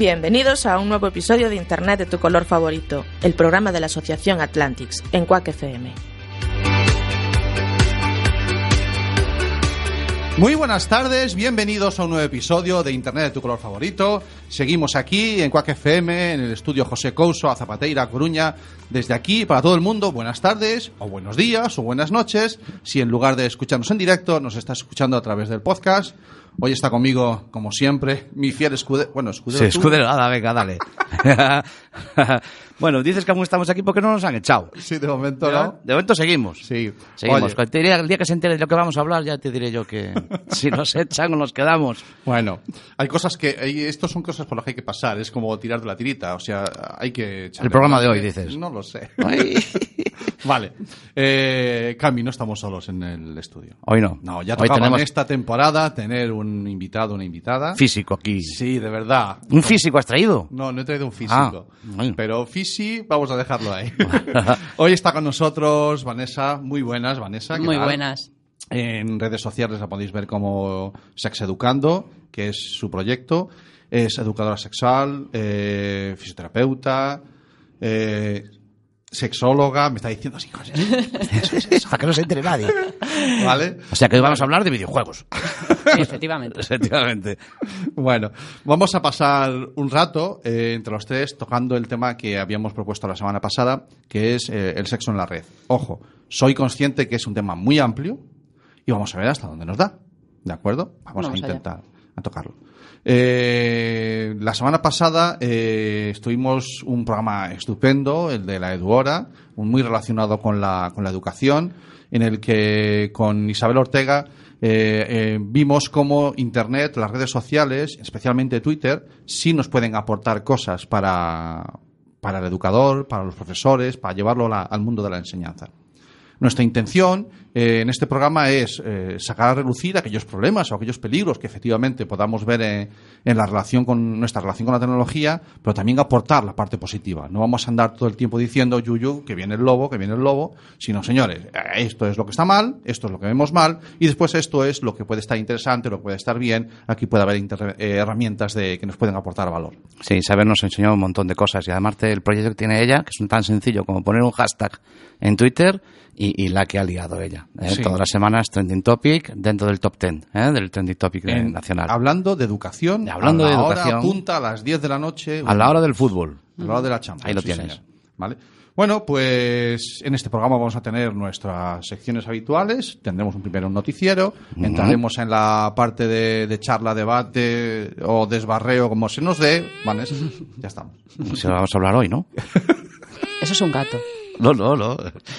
Bienvenidos a un nuevo episodio de Internet de tu color favorito, el programa de la Asociación Atlantics, en Quack FM. Muy buenas tardes, bienvenidos a un nuevo episodio de Internet de tu color favorito. Seguimos aquí en Quack FM, en el estudio José Couso, a Zapateira, Coruña. Desde aquí, para todo el mundo, buenas tardes, o buenos días, o buenas noches. Si en lugar de escucharnos en directo, nos estás escuchando a través del podcast. Hoy está conmigo, como siempre, mi fiel escudero. Bueno, escudero. Sí, escudero, nada, venga, dale. bueno, dices que aún estamos aquí porque no nos han echado. Sí, de momento Pero no. De momento seguimos. Sí. Seguimos. Oye, Cuando te diré- el día que se entere de lo que vamos a hablar, ya te diré yo que si nos echan o nos quedamos. Bueno, hay cosas que. Estos son cosas por las que hay que pasar. Es como tirar de la tirita. O sea, hay que. echarle El programa de hoy, dices. No lo sé. Vale. Eh, Cami, no estamos solos en el estudio. Hoy no. No, ya Hoy tenemos en esta temporada tener un invitado, una invitada. físico aquí. Sí, de verdad. ¿Un físico has traído? No, no he traído un físico. Ah, bueno. Pero fisi, vamos a dejarlo ahí. Hoy está con nosotros Vanessa. Muy buenas, Vanessa. ¿qué Muy tal? buenas. En redes sociales la podéis ver como Sex Educando, que es su proyecto. Es educadora sexual, eh, fisioterapeuta, eh, sexóloga. Me está diciendo así cosas. Para que no se entere nadie. ¿Vale? O sea que hoy vamos a hablar de videojuegos. Sí, efectivamente. Efectivamente. Bueno, vamos a pasar un rato eh, entre los tres tocando el tema que habíamos propuesto la semana pasada, que es eh, el sexo en la red. Ojo, soy consciente que es un tema muy amplio y vamos a ver hasta dónde nos da. ¿De acuerdo? Vamos, Vamos a allá. intentar a tocarlo. Eh, la semana pasada eh, estuvimos un programa estupendo, el de la Eduora, un muy relacionado con la, con la educación, en el que con Isabel Ortega eh, eh, vimos cómo Internet, las redes sociales, especialmente Twitter, sí nos pueden aportar cosas para, para el educador, para los profesores, para llevarlo al mundo de la enseñanza. Nuestra intención eh, en este programa es eh, sacar a relucir aquellos problemas o aquellos peligros que efectivamente podamos ver en la relación con nuestra relación con la tecnología, pero también aportar la parte positiva. No vamos a andar todo el tiempo diciendo yuyu que viene el lobo, que viene el lobo, sino señores, eh, esto es lo que está mal, esto es lo que vemos mal y después esto es lo que puede estar interesante, lo que puede estar bien. Aquí puede haber eh, herramientas que nos pueden aportar valor. Sí, Isabel nos enseñó un montón de cosas y además el proyecto que tiene ella, que es tan sencillo como poner un hashtag en Twitter y, y la que ha liado ella. ¿Eh? Sí. Todas las semanas trending topic dentro del top 10 ¿eh? del trending topic En- nacional. Hablando de educación, Y hablando a la de hora educación. punta a las 10 de la noche. A la hora del fútbol. A la hora de la chamba. Ahí lo sí, tienes. señor. ¿Vale? Bueno, pues en este programa vamos a tener nuestras secciones habituales. Tendremos un primero un noticiero. Entraremos en la parte de, de charla, debate o desbarreo, como se nos dé. Vanessa, ya estamos. Se lo vamos a hablar hoy, ¿no? Eso es un gato. No, no, no.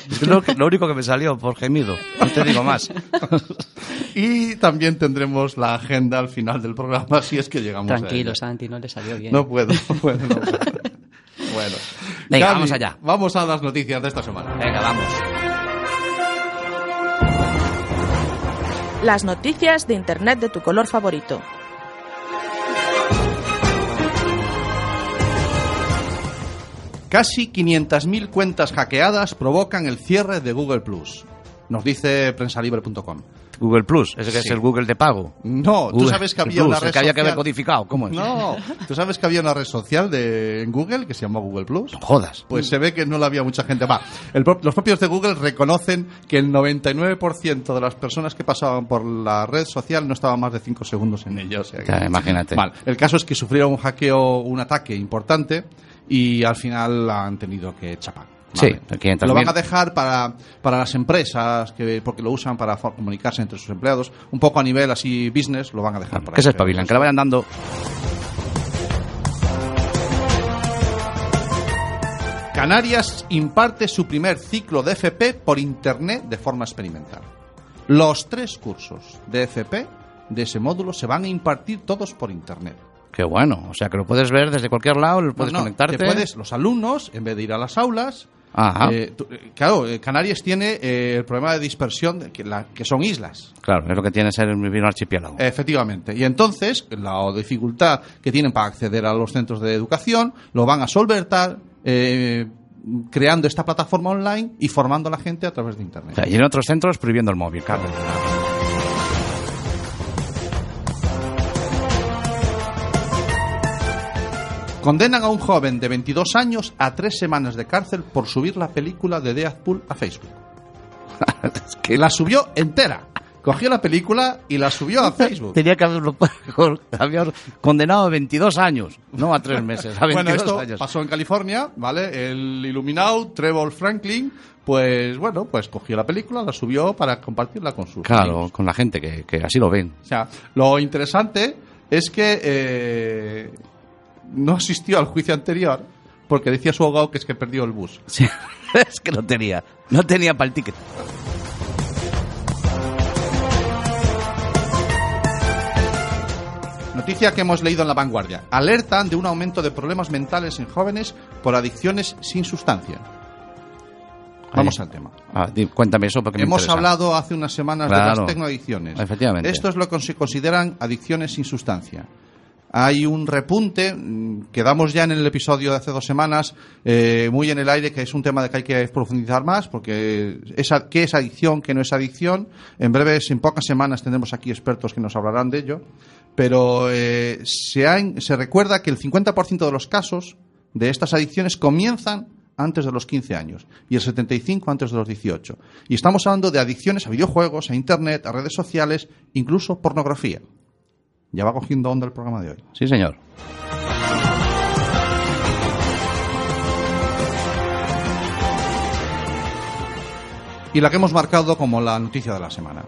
Es lo, lo único que me salió por gemido. No te digo más. Y también tendremos la agenda al final del programa, si es que llegamos a Tranquilo, ella. Santi, no le salió bien. No puedo, no puedo, no puedo. Bueno. Venga, Gaby, vamos allá. Vamos a las noticias de esta semana. Venga, vamos. Las noticias de Internet de tu color favorito. Casi 500.000 cuentas hackeadas provocan el cierre de Google Plus. Nos dice prensalibre.com. Google Plus, ese que es el Google de pago. No, tú sabes que había Plus, una red que había que haber codificado. ¿Cómo es? No, tú sabes que había una red social de en Google que se llama Google Plus. No jodas. Pues se ve que no la había mucha gente. Va, el los propios de Google reconocen que el 99% de las personas que pasaban por la red social no estaban más de 5 segundos en ella. o sea que- Ya, imagínate. Vale, el caso es que sufrieron un hackeo, un ataque importante y al final han tenido que chapar. Sí, 500.000. Lo van a dejar para, para las empresas, que, porque lo usan para comunicarse entre sus empleados. Un poco a nivel así business, lo van a dejar para Que se espabilan, que la vayan dando. Canarias imparte su primer ciclo de FP por Internet de forma experimental. Los tres cursos de FP de ese módulo se van a impartir todos por Internet. Qué bueno. O sea, que lo puedes ver desde cualquier lado, lo puedes No, no, conectarte. te puedes, los alumnos, en vez de ir a las aulas, Ajá. eh, tú- eh, claro, eh, Canarias tiene eh, el problema de dispersión, de que, la- que son islas. Claro, es lo que tiene ser vivir un archipiélago. Efectivamente. Y entonces, la dificultad que tienen para acceder a los centros de educación lo van a solventar eh, creando esta plataforma online y formando a la gente a través de Internet. O sea, y en otros centros prohibiendo el móvil. Condenan a un joven de 22 años a tres semanas de cárcel por subir la película de Deadpool a Facebook. Es que La subió entera. Cogió la película y la subió a Facebook. Tenía que haberlo había condenado a 22 años, no a 3 meses, a 22 Bueno, esto años. pasó en California, ¿vale? El iluminado Trevor Franklin, pues bueno, pues cogió la película, la subió para compartirla con sus Claro, amigos. con la gente que, que así lo ven. O sea, lo interesante es que eh, no asistió al juicio anterior porque decía su abogado que es que perdió el bus. Sí, es que no tenía, no tenía para el ticket. Noticia que hemos leído en La Vanguardia. Alertan de un aumento de problemas mentales en jóvenes por adicciones sin sustancia. Vamos Ahí. al tema. Ah, cuéntame eso porque Hemos hablado hace unas semanas de las tecnoadicciones. Efectivamente. Esto es lo que se consideran adicciones sin sustancia. Hay un repunte mm, que damos ya en el episodio de hace dos semanas, eh, muy en el aire, que es un tema de que hay que profundizar más, porque ¿qué es adicción? ¿Qué no es adicción? En breves, en pocas semanas, tendremos aquí expertos que nos hablarán de ello. Pero eh, se, se recuerda que el 50% de los casos de estas adicciones comienzan antes de los 15 años y el 75 antes de los 18. Y estamos hablando de adicciones a videojuegos, a Internet, a redes sociales, incluso pornografía. Ya va cogiendo onda el programa de hoy. Sí, señor. Y la que hemos marcado como la noticia de la semana.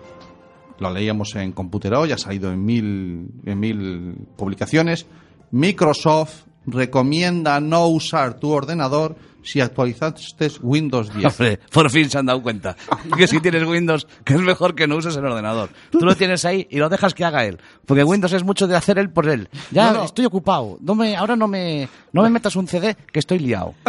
Lo leíamos en Computer Hoy, ha salido en mil, en mil publicaciones. Microsoft recomienda no usar tu ordenador si actualizaste Windows 10. Hombre, por fin se han dado cuenta que si tienes Windows, que es mejor que no uses el ordenador. Tú lo tienes ahí y lo dejas que haga él. Porque Windows es mucho de hacer él por él. Ya No, no. estoy ocupado. No me, ahora no me, no me metas un CD que estoy liado.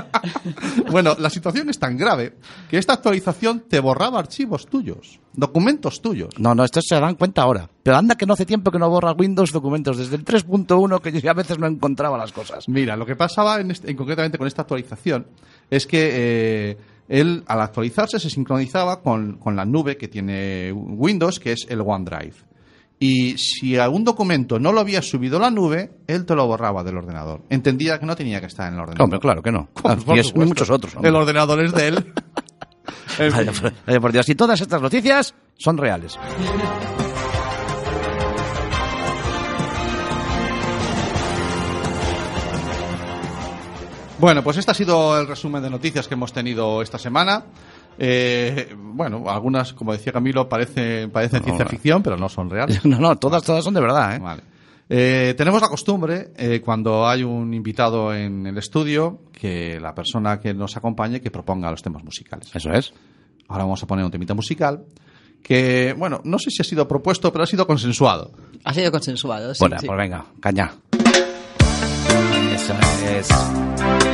Bueno, la situación es tan grave que esta actualización te borraba archivos tuyos, documentos tuyos. No, no, esto se dan cuenta ahora. Pero anda que no hace tiempo que no borra Windows documentos. Desde el 3.1 que yo a veces no encontraba las cosas. Mira, lo que pasaba en este- en concretamente con esta actualización es que eh, él, al actualizarse, se sincronizaba con, con la nube que tiene Windows, que es el OneDrive. Y si algún documento no lo había subido a la nube, él te lo borraba del ordenador. Entendía que no tenía que estar en el ordenador. Hombre, claro que no. Por y es muchos otros. hombre. El ordenador es de él. En Vaya, por- vaya por Dios. Y todas estas noticias son reales. Bueno, pues este ha sido el resumen de noticias que hemos tenido esta semana. Eh, bueno, algunas, como decía Camilo, parecen, parecen No, ciencia ficción, pero no son reales. No, no, todas, todas son de verdad, ¿eh? Vale. Eh, tenemos la costumbre, eh, cuando hay un invitado en el estudio, que la persona que nos acompañe que proponga los temas musicales. Eso es. Ahora vamos a poner un temita musical que, bueno, no sé si ha sido propuesto, pero ha sido consensuado. Ha sido consensuado. sí, Bueno, sí. pues venga, caña. Eso es.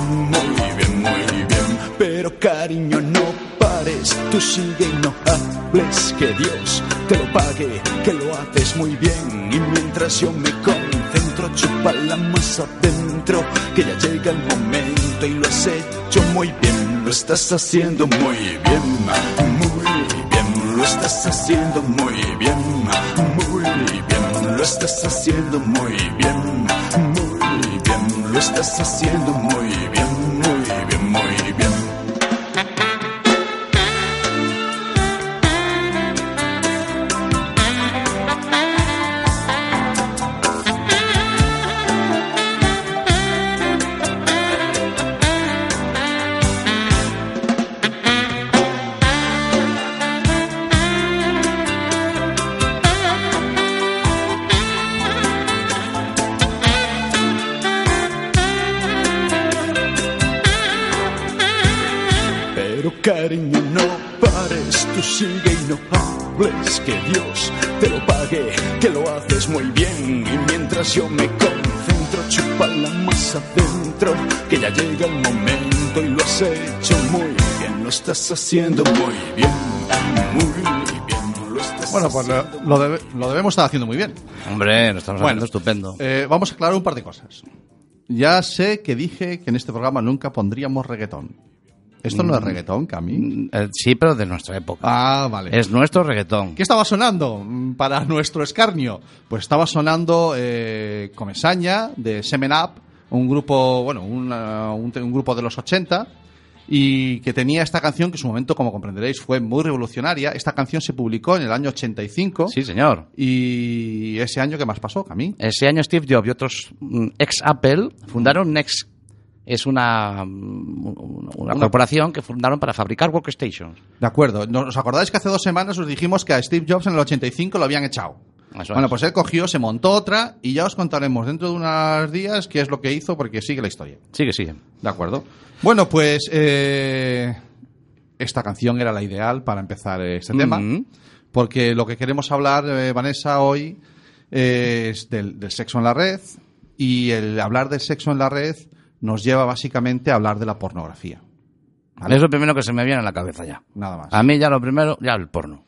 cariño, no pares, tú sigue y no hables, que Dios te lo pague, que lo haces muy bien. Y mientras yo me concentro, chupala más adentro, que ya llega el momento y lo has hecho muy bien, lo estás haciendo muy bien, muy bien, lo estás haciendo muy bien, muy bien, lo estás haciendo muy bien, muy bien, lo estás haciendo muy bien. Cariño, no pares, tú sigue y no hables, que Dios te lo pague, que lo haces muy bien. Y mientras yo me concentro, chupa la más adentro, que ya llega el momento y lo has hecho muy bien, lo estás haciendo muy bien, muy bien, lo estás Bueno, pues lo, lo debe- lo debemos estar haciendo muy bien. Hombre, lo estamos Bueno, haciendo estupendo. Eh, vamos a aclarar un par de cosas. Ya sé que dije que en este programa nunca pondríamos reggaetón. ¿Esto no es reggaetón, Cami? Eh, sí, pero de nuestra época. Ah, vale. Es nuestro reggaetón. ¿Qué estaba sonando mm, para nuestro escarnio? Pues estaba sonando eh, Comesaña de Semen Up, un grupo, bueno, una- un, un grupo de los 80 y que tenía esta canción que en su momento, como comprenderéis, fue muy revolucionaria. Esta canción se publicó en el año 85 Sí, señor. y ese año, ¿qué más pasó, Cami? Ese año Steve Jobs y otros mm, ex Apple fundaron Next. Es una, mm, una, Una- corporación que fundaron para fabricar workstations. De acuerdo. ¿No- ¿Os acordáis que hace dos semanas os dijimos que a Steve Jobs en el 85 lo habían echado? Eso bueno, es. pues él cogió, se montó otra y ya os contaremos dentro de unos días qué es lo que hizo porque sigue la historia. Sigue, sigue. De acuerdo. Bueno, pues eh, esta canción era la ideal para empezar este tema, porque lo que queremos hablar, eh, Vanessa, hoy eh, es del, del sexo en la red y el hablar del sexo en la red nos lleva básicamente a hablar de la pornografía. ¿vale? Es lo primero que se me viene a la cabeza ya. Nada más. A mí ya lo primero, ya el porno.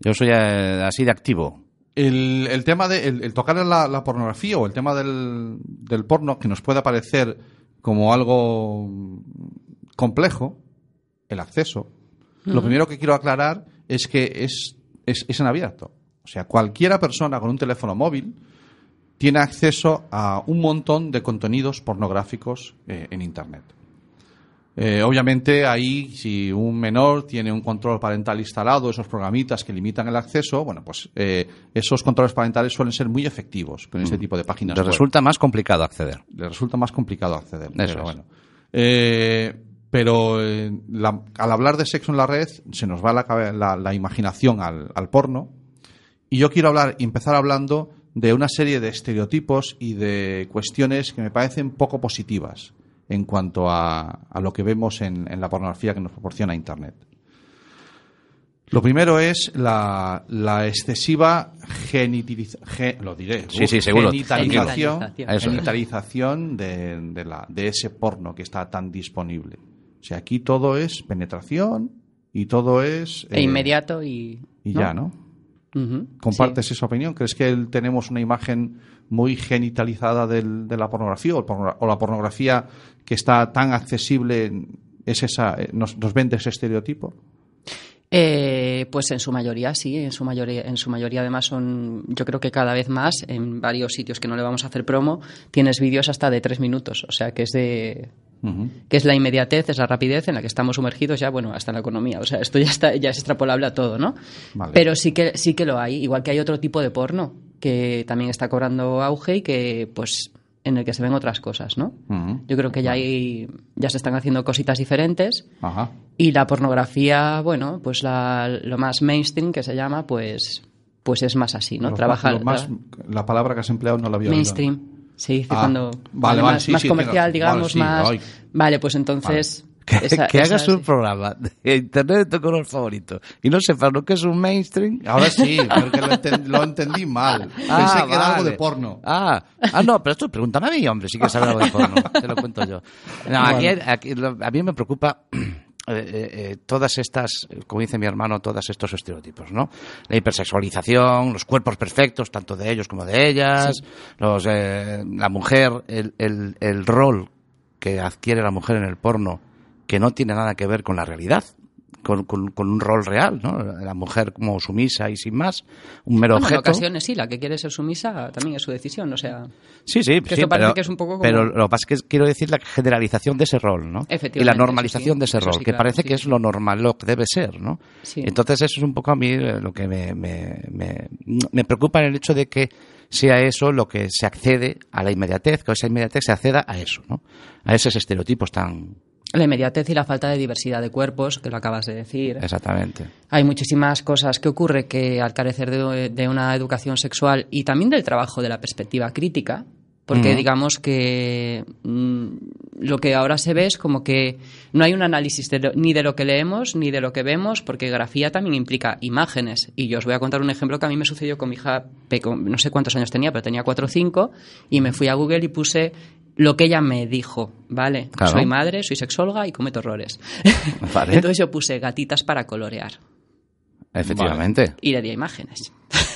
Yo soy eh, así de activo. El, el tema de el, el tocar la, la pornografía o el tema del, del porno que nos pueda parecer como algo complejo, el acceso, lo primero que quiero aclarar es que es, es, es en abierto. O sea, cualquiera persona con un teléfono móvil tiene acceso a un montón de contenidos pornográficos eh, en Internet. Eh, obviamente ahí si un menor tiene un control parental instalado, esos programitas que limitan el acceso, bueno, pues eh, esos controles parentales suelen ser muy efectivos con este tipo de páginas. Web. resulta más complicado acceder. Le resulta más complicado acceder. Eso pero es. bueno. Eh, pero la- al hablar de sexo en la red se nos va la, la- la imaginación al, al porno y yo quiero hablar y empezar hablando de una serie de estereotipos y de cuestiones que me parecen poco positivas en cuanto a, a lo que vemos en, en la pornografía que nos proporciona Internet. Lo primero es la, la excesiva genitalización, lo diré, Sí, sí, seguro. genitalización, Genitalización. Eso es. genitalización de, de la, de ese porno que está tan disponible. O sea, aquí todo es penetración y todo es... E eh, inmediato y... Y ya, ¿no? ¿Compartes sí. esa opinión? ¿Crees que tenemos una imagen muy genitalizada del- de la pornografía o, el porno- o la pornografía que está tan accesible es esa, eh, nos, nos vende ese estereotipo? Eh, pues en su mayoría sí, en su mayoría, en su mayoría además son, yo creo que cada vez más, en varios sitios que no le vamos a hacer promo, tienes vídeos hasta de tres minutos, o sea que es de Que es la inmediatez, es la rapidez en la que estamos sumergidos ya, bueno, hasta en la economía, o sea, esto ya está, ya es extrapolable a todo, ¿no? Vale. Pero sí que sí que lo hay, igual que hay otro tipo de porno que también está cobrando auge y que pues en el que se ven otras cosas, ¿no? Yo creo que ya hay, ya se están haciendo cositas diferentes Ajá. y la pornografía, bueno, pues la- lo más mainstream que se llama, pues, pues es más así, ¿no? Trabaja más- la palabra que has empleado no la había oído. mainstream. Se dice Ah, cuando vale, vale, más, sí, más sí, comercial, digamos, Vale, sí, más. ay. Vale, pues entonces. Que, esa- que esa hagas un sí. programa de internet de tu color favorito y no sepas lo que es un mainstream. Ahora sí, porque lo, enten- lo entendí mal. Ah, Pensé que era algo de porno. Ah, ah, no, pero esto pregúntame a mí, hombre, sí que sabe algo de porno. Te lo cuento yo. No, aquí, aquí lo- a mí me preocupa eh, eh, eh, todas estas, como dice mi hermano, todos estos estereotipos, ¿no? La hipersexualización, los cuerpos perfectos, tanto de ellos como de ellas, los, eh, la mujer, el, el, el rol que adquiere la mujer en el porno, que no tiene nada que ver con la realidad. Con, con- con un rol real, ¿no? La mujer como sumisa y sin más, un mero Bueno, en objeto. ocasiones sí, la que quiere ser sumisa también es su decisión, o sea. Sí, sí, Que sí, esto parece pero, que es un poco como- pero lo que pasa es que quiero decir la generalización de ese rol, ¿no? Efectivamente, Y la normalización sí, de ese rol, sí, que claro, parece que es lo normal, lo que debe ser, ¿no? Sí. Entonces eso es un poco a mí eh, lo que me, me, me, me preocupa en el hecho de que sea eso lo que se accede a la inmediatez, que esa inmediatez se acceda a eso, ¿no? A esos estereotipos tan... La inmediatez y la falta de diversidad de cuerpos, que lo acabas de decir. Exactamente. Hay muchísimas cosas que ocurre que al carecer de, de una educación sexual y también del trabajo de la perspectiva crítica, Porque digamos que mm, lo que ahora se ve es como que no hay un análisis de lo- ni de lo que leemos ni de lo que vemos, porque grafía también implica imágenes. Y yo os voy a contar un ejemplo que a mí me sucedió con mi hija, no sé cuántos años tenía, pero tenía 4 o 5, y me fui a Google y puse lo que ella me dijo, ¿vale? Claro. Soy madre, soy sexóloga y cometo errores. Vale. Entonces yo puse gatitas para colorear Efectivamente. y le di imágenes.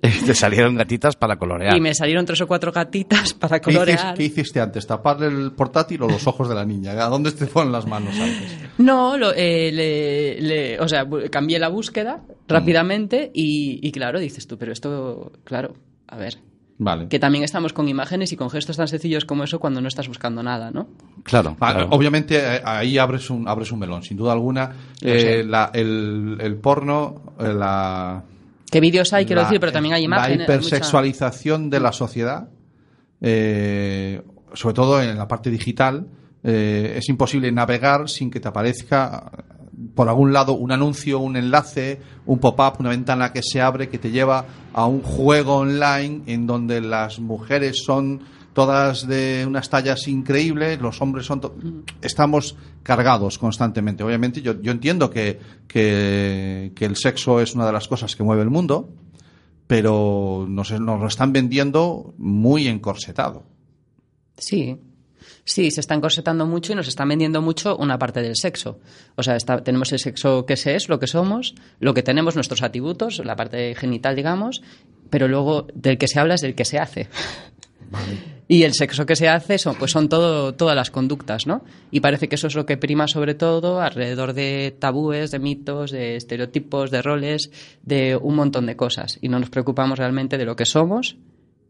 Te salieron gatitas para colorear. Y me salieron tres o cuatro gatitas para ¿Qué, hiciste, colorear. qué hiciste antes? ¿Taparle el portátil o los ojos de la niña? ¿A dónde te fueron las manos antes? No, lo- eh, le, le- o sea, cambié la búsqueda rápidamente y, y claro, dices tú, pero esto, claro, a ver, Vale. que también estamos con imágenes y con gestos tan sencillos como eso cuando no estás buscando nada, ¿no? Claro, Ah, claro. Obviamente eh, ahí abres un, abres un melón, sin duda alguna. Eh, la- el, el porno, eh, la, ¿Qué vídeos hay, quiero la- decir? Pero también hay imágenes. La mucha- hipersexualización de la sociedad, eh, sobre todo en la parte digital, eh, es imposible navegar sin que te aparezca por algún lado un anuncio, un enlace, un pop-up, una ventana que se abre que te lleva a un juego online en donde las mujeres son todas de unas tallas increíbles, los hombres son... Estamos cargados constantemente. Obviamente yo, yo entiendo que, que, que el sexo es una de las cosas que mueve el mundo, pero nos, nos lo están vendiendo muy encorsetado. Sí. Sí, se está encorsetando mucho y nos están vendiendo mucho una parte del sexo. O sea, está- tenemos el sexo que se es, lo que somos, lo que tenemos, nuestros atributos, la parte genital, digamos, pero luego del que se habla es del que se hace. Y el sexo que se hace son, pues son todo, todas las conductas, ¿no? Y parece que eso es lo que prima sobre todo alrededor de tabúes, de mitos, de estereotipos, de roles, de un montón de cosas. Y no nos preocupamos realmente de lo que somos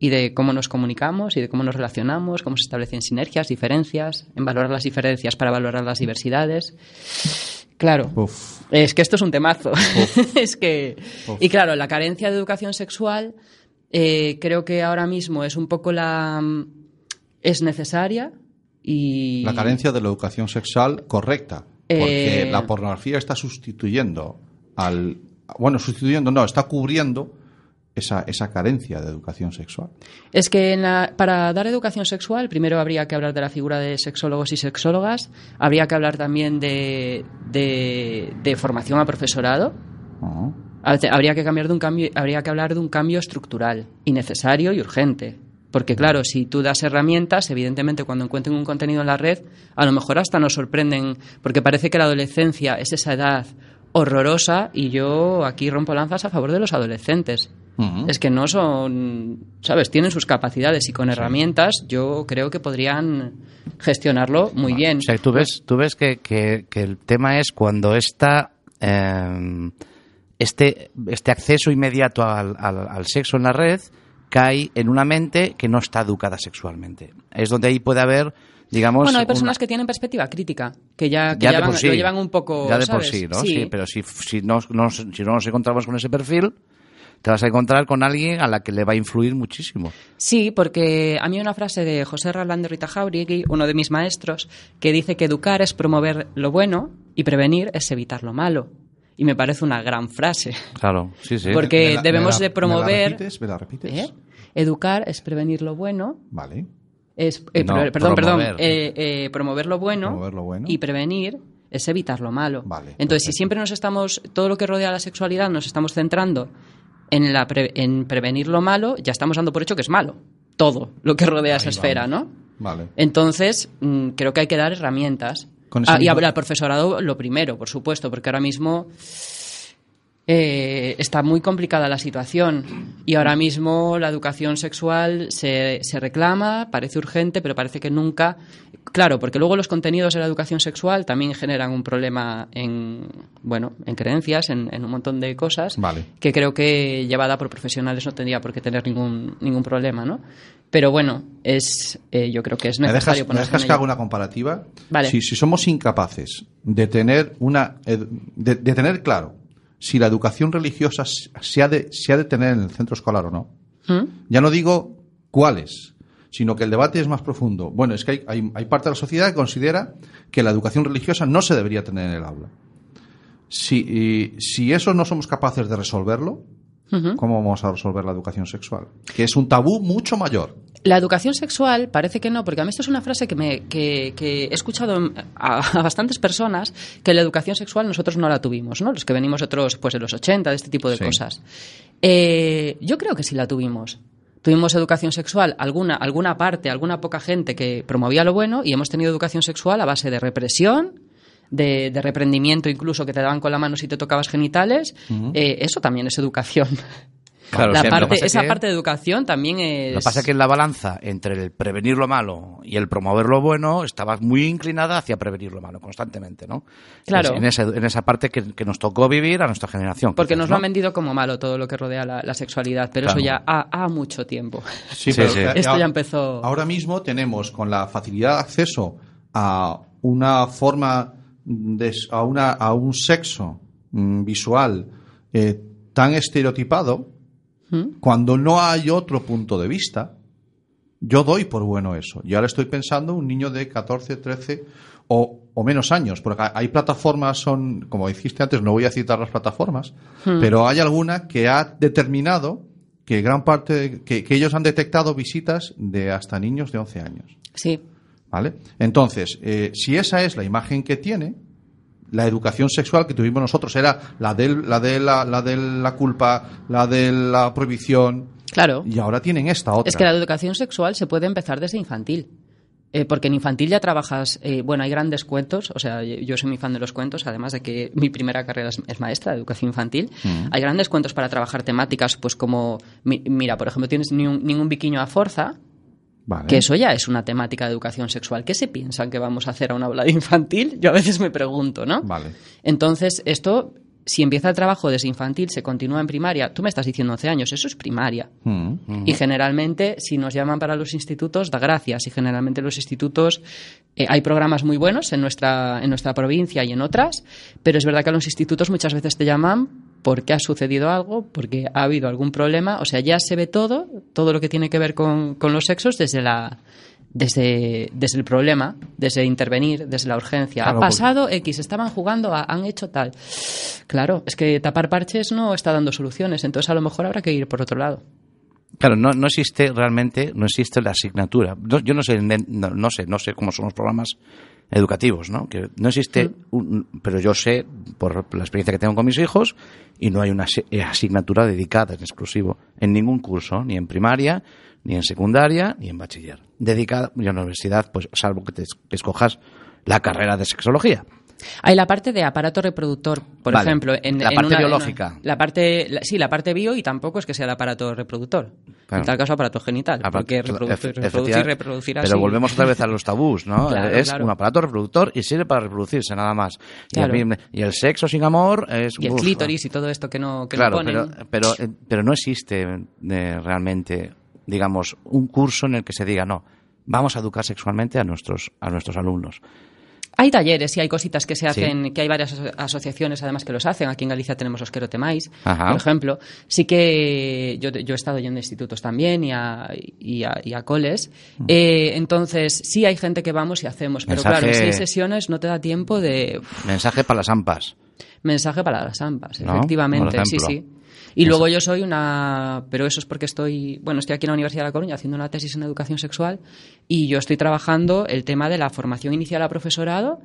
y de cómo nos comunicamos y de cómo nos relacionamos, cómo se establecen sinergias, diferencias, en valorar las diferencias para valorar las diversidades. Claro. Uf. Es que esto es un temazo. es que. Uf. Y claro, la carencia de educación sexual eh, creo que ahora mismo es un poco la. es necesaria y. La carencia de la educación sexual correcta. Porque Eh. la pornografía está sustituyendo al. Bueno, sustituyendo, no, está cubriendo esa, esa carencia de educación sexual. Es que en la- para dar educación sexual, primero habría que hablar de la figura de sexólogos y sexólogas, habría que hablar también de, de, de formación a profesorado, habría que, cambiar de un cambio, habría que hablar de un cambio estructural y necesario y urgente. Porque claro, si tú das herramientas, evidentemente cuando encuentren un contenido en la red, a lo mejor hasta nos sorprenden, porque parece que la adolescencia es esa edad horrorosa y yo aquí rompo lanzas a favor de los adolescentes. Es que no son, ¿sabes? Tienen sus capacidades y con herramientas yo creo que podrían gestionarlo muy bien. O sea, tú ves, tú ves que, que- que el tema es cuando esta, eh, este, este acceso inmediato al, al- al sexo en la red cae en una mente que no está educada sexualmente. Es donde ahí puede haber, digamos... Bueno, hay personas una- que tienen perspectiva crítica, que ya, que ya ya de van- por sí. lo llevan un poco. Ya de por sí, ¿no? Sí, pero si, si, no, no- si no nos encontramos con ese perfil, te vas a encontrar con alguien a la que le va a influir muchísimo. Sí, porque a mí hay una frase de José Rolando Rita Jauregui, uno de mis maestros, que dice que educar es promover lo bueno y prevenir es evitar lo malo. Y me parece una gran frase. Claro, sí, sí. Porque ¿Me la- debemos me la- de promover- ¿Me la repites? ¿Me la repites? ¿Eh? Educar es prevenir lo bueno, Vale. Es eh, No, perdón, perdón, promover. eh, eh, promover lo bueno, Promover lo bueno. y prevenir es evitar lo malo. Vale, Entonces, si siempre nos estamos, todo lo que rodea la sexualidad, nos estamos centrando en, la pre- en prevenir lo malo, ya estamos dando por hecho que es malo. Todo lo que rodea esa esfera. ¿no? Vale. Entonces, mm, creo que hay que dar herramientas. Ah, y al profesorado lo primero, por supuesto, porque ahora mismo eh, está muy complicada la situación. Y ahora mismo la educación sexual se, se reclama, parece urgente, pero parece que nunca. Claro, porque luego los contenidos de la educación sexual también generan un problema en, bueno, en creencias, en, en un montón de cosas, Vale. que creo que llevada por profesionales no tendría por qué tener ningún, ningún problema, ¿no? Pero bueno, es, eh, yo creo que es ¿Me necesario dejas, me dejas en que haga una comparativa? Vale. Si, si somos incapaces de tener una de, de tener claro si la educación religiosa se ha, de, se ha de tener en el centro escolar o no. ¿Mm? Ya no digo cuáles, sino que el debate es más profundo. Bueno, es que hay, hay- hay parte de la sociedad que considera que la educación religiosa no se debería tener en el aula. Si, y- si eso no somos capaces de resolverlo, ¿cómo vamos a resolver la educación sexual? Que es un tabú mucho mayor. La educación sexual parece que no, porque a mí esto es una frase que, me, que, que he escuchado a, a, bastantes personas que la educación sexual nosotros no la tuvimos, ¿no? Los que venimos otros, pues de los 80, de este tipo de Sí. cosas. Eh, yo creo que sí la tuvimos. Tuvimos educación sexual, alguna, alguna parte, alguna poca gente que promovía lo bueno, y hemos tenido educación sexual a base de represión, de, de reprendimiento incluso que te daban con la mano si te tocabas genitales. Eh, eso también es educación. Claro, La lo que parte- esa que- parte de educación también es... Lo que pasa es que en la balanza entre el prevenir lo malo y el promover lo bueno estaba muy inclinada hacia prevenir lo malo constantemente, ¿no? Claro. Es En esa, en esa parte que, que nos tocó vivir a nuestra generación. Porque quizás, nos lo han vendido como malo todo lo que rodea la, la sexualidad, pero Claro. eso ya ha, ha mucho tiempo. Sí, Sí, pero sí. Esto ya empezó- Ahora mismo tenemos con la facilidad de acceso a una forma de, a una a un sexo mm, visual eh, tan estereotipado ¿Mm? cuando no hay otro punto de vista. Yo doy por bueno eso. Y ahora estoy pensando un niño de 14, 13 o, o menos años, porque hay plataformas, son, como dijiste antes, no voy a citar las plataformas, pero hay alguna que ha determinado que gran parte, que, que ellos han detectado visitas de hasta niños de 11 años. Sí. ¿Vale? Entonces, eh, si esa es la imagen que tiene, la educación sexual que tuvimos nosotros era la de la, de la, la, de la culpa, la de la prohibición, Claro. y ahora tienen esta otra. Es que la educación sexual se puede empezar desde infantil. Eh, porque en infantil ya trabajas, eh, bueno, hay grandes cuentos, o sea, yo soy muy fan de los cuentos, además de que mi primera carrera es, es maestra de educación infantil. Hay grandes cuentos para trabajar temáticas, pues como, mi- mira, por ejemplo, tienes ni un- ningún biquiño a forza, Vale. que eso ya es una temática de educación sexual. ¿Qué se piensan que vamos a hacer a una aula de infantil? Yo a veces me pregunto, ¿no? Vale. Entonces, esto, si empieza el trabajo desde infantil, se continúa en primaria, tú me estás diciendo 11 años, eso es primaria. Mm. Y generalmente, si nos llaman para los institutos, da gracias. Y generalmente los institutos, eh, hay programas muy buenos en nuestra, en nuestra provincia y en otras, pero es verdad que los institutos muchas veces te llaman porque ha sucedido algo, porque ha habido algún problema. O sea, ya se ve todo, todo lo que tiene que ver con, con los sexos desde la. Desde, desde el problema, desde intervenir, desde la urgencia. Claro, ha porque- pasado X, estaban jugando, a- han hecho tal. Claro, es que tapar parches no está dando soluciones, entonces a lo mejor habrá que ir por otro lado. Claro, no, no existe realmente, no existe la asignatura. No- yo no sé, no sé, no sé cómo son los programas educativos, ¿no? Que no existe, un- pero yo sé por la experiencia que tengo con mis hijos y no hay una eh, asignatura dedicada en exclusivo en ningún curso, ni en primaria, ni en secundaria, ni en bachiller. Dedicada, y en la universidad, pues salvo que te escojas la carrera de sexología. Hay la parte de aparato reproductor, por Vale. ejemplo. En, La en parte una- en biológica. una- la parte, la- sí, la parte bio y tampoco es que sea el aparato reproductor. Claro. En tal caso, aparato genital. Porque reproducir, reproducir, reproducir así. Pero volvemos otra vez a los tabús, ¿no? Claro, es claro. un aparato reproductor y sirve para reproducirse, nada más. Y, el sexo sin amor es... Y el uf, clítoris y todo esto que no, que no Claro, ponen. pero, pero, eh, pero no existe eh, realmente, digamos, un curso en el que se diga, no, vamos a educar sexualmente a nuestros, a nuestros alumnos. Hay talleres y hay cositas que se Sí. hacen, que hay varias aso- asociaciones además que los hacen. Aquí en Galicia tenemos Temais, Ajá. por ejemplo. Sí que yo, yo he estado yendo a institutos también y a, y a, y a coles. Mm. Eh, entonces, sí hay gente que vamos y hacemos. Pero Mensaje- claro, en seis sesiones no te da tiempo de Mensaje para las AMPAs. mensaje para las AMPAs, ¿No? efectivamente. Sí, sí. Y luego yo soy una, pero eso es porque estoy, bueno, estoy aquí en la Universidad de La Coruña haciendo una tesis en educación sexual y yo estoy trabajando el tema de la formación inicial a profesorado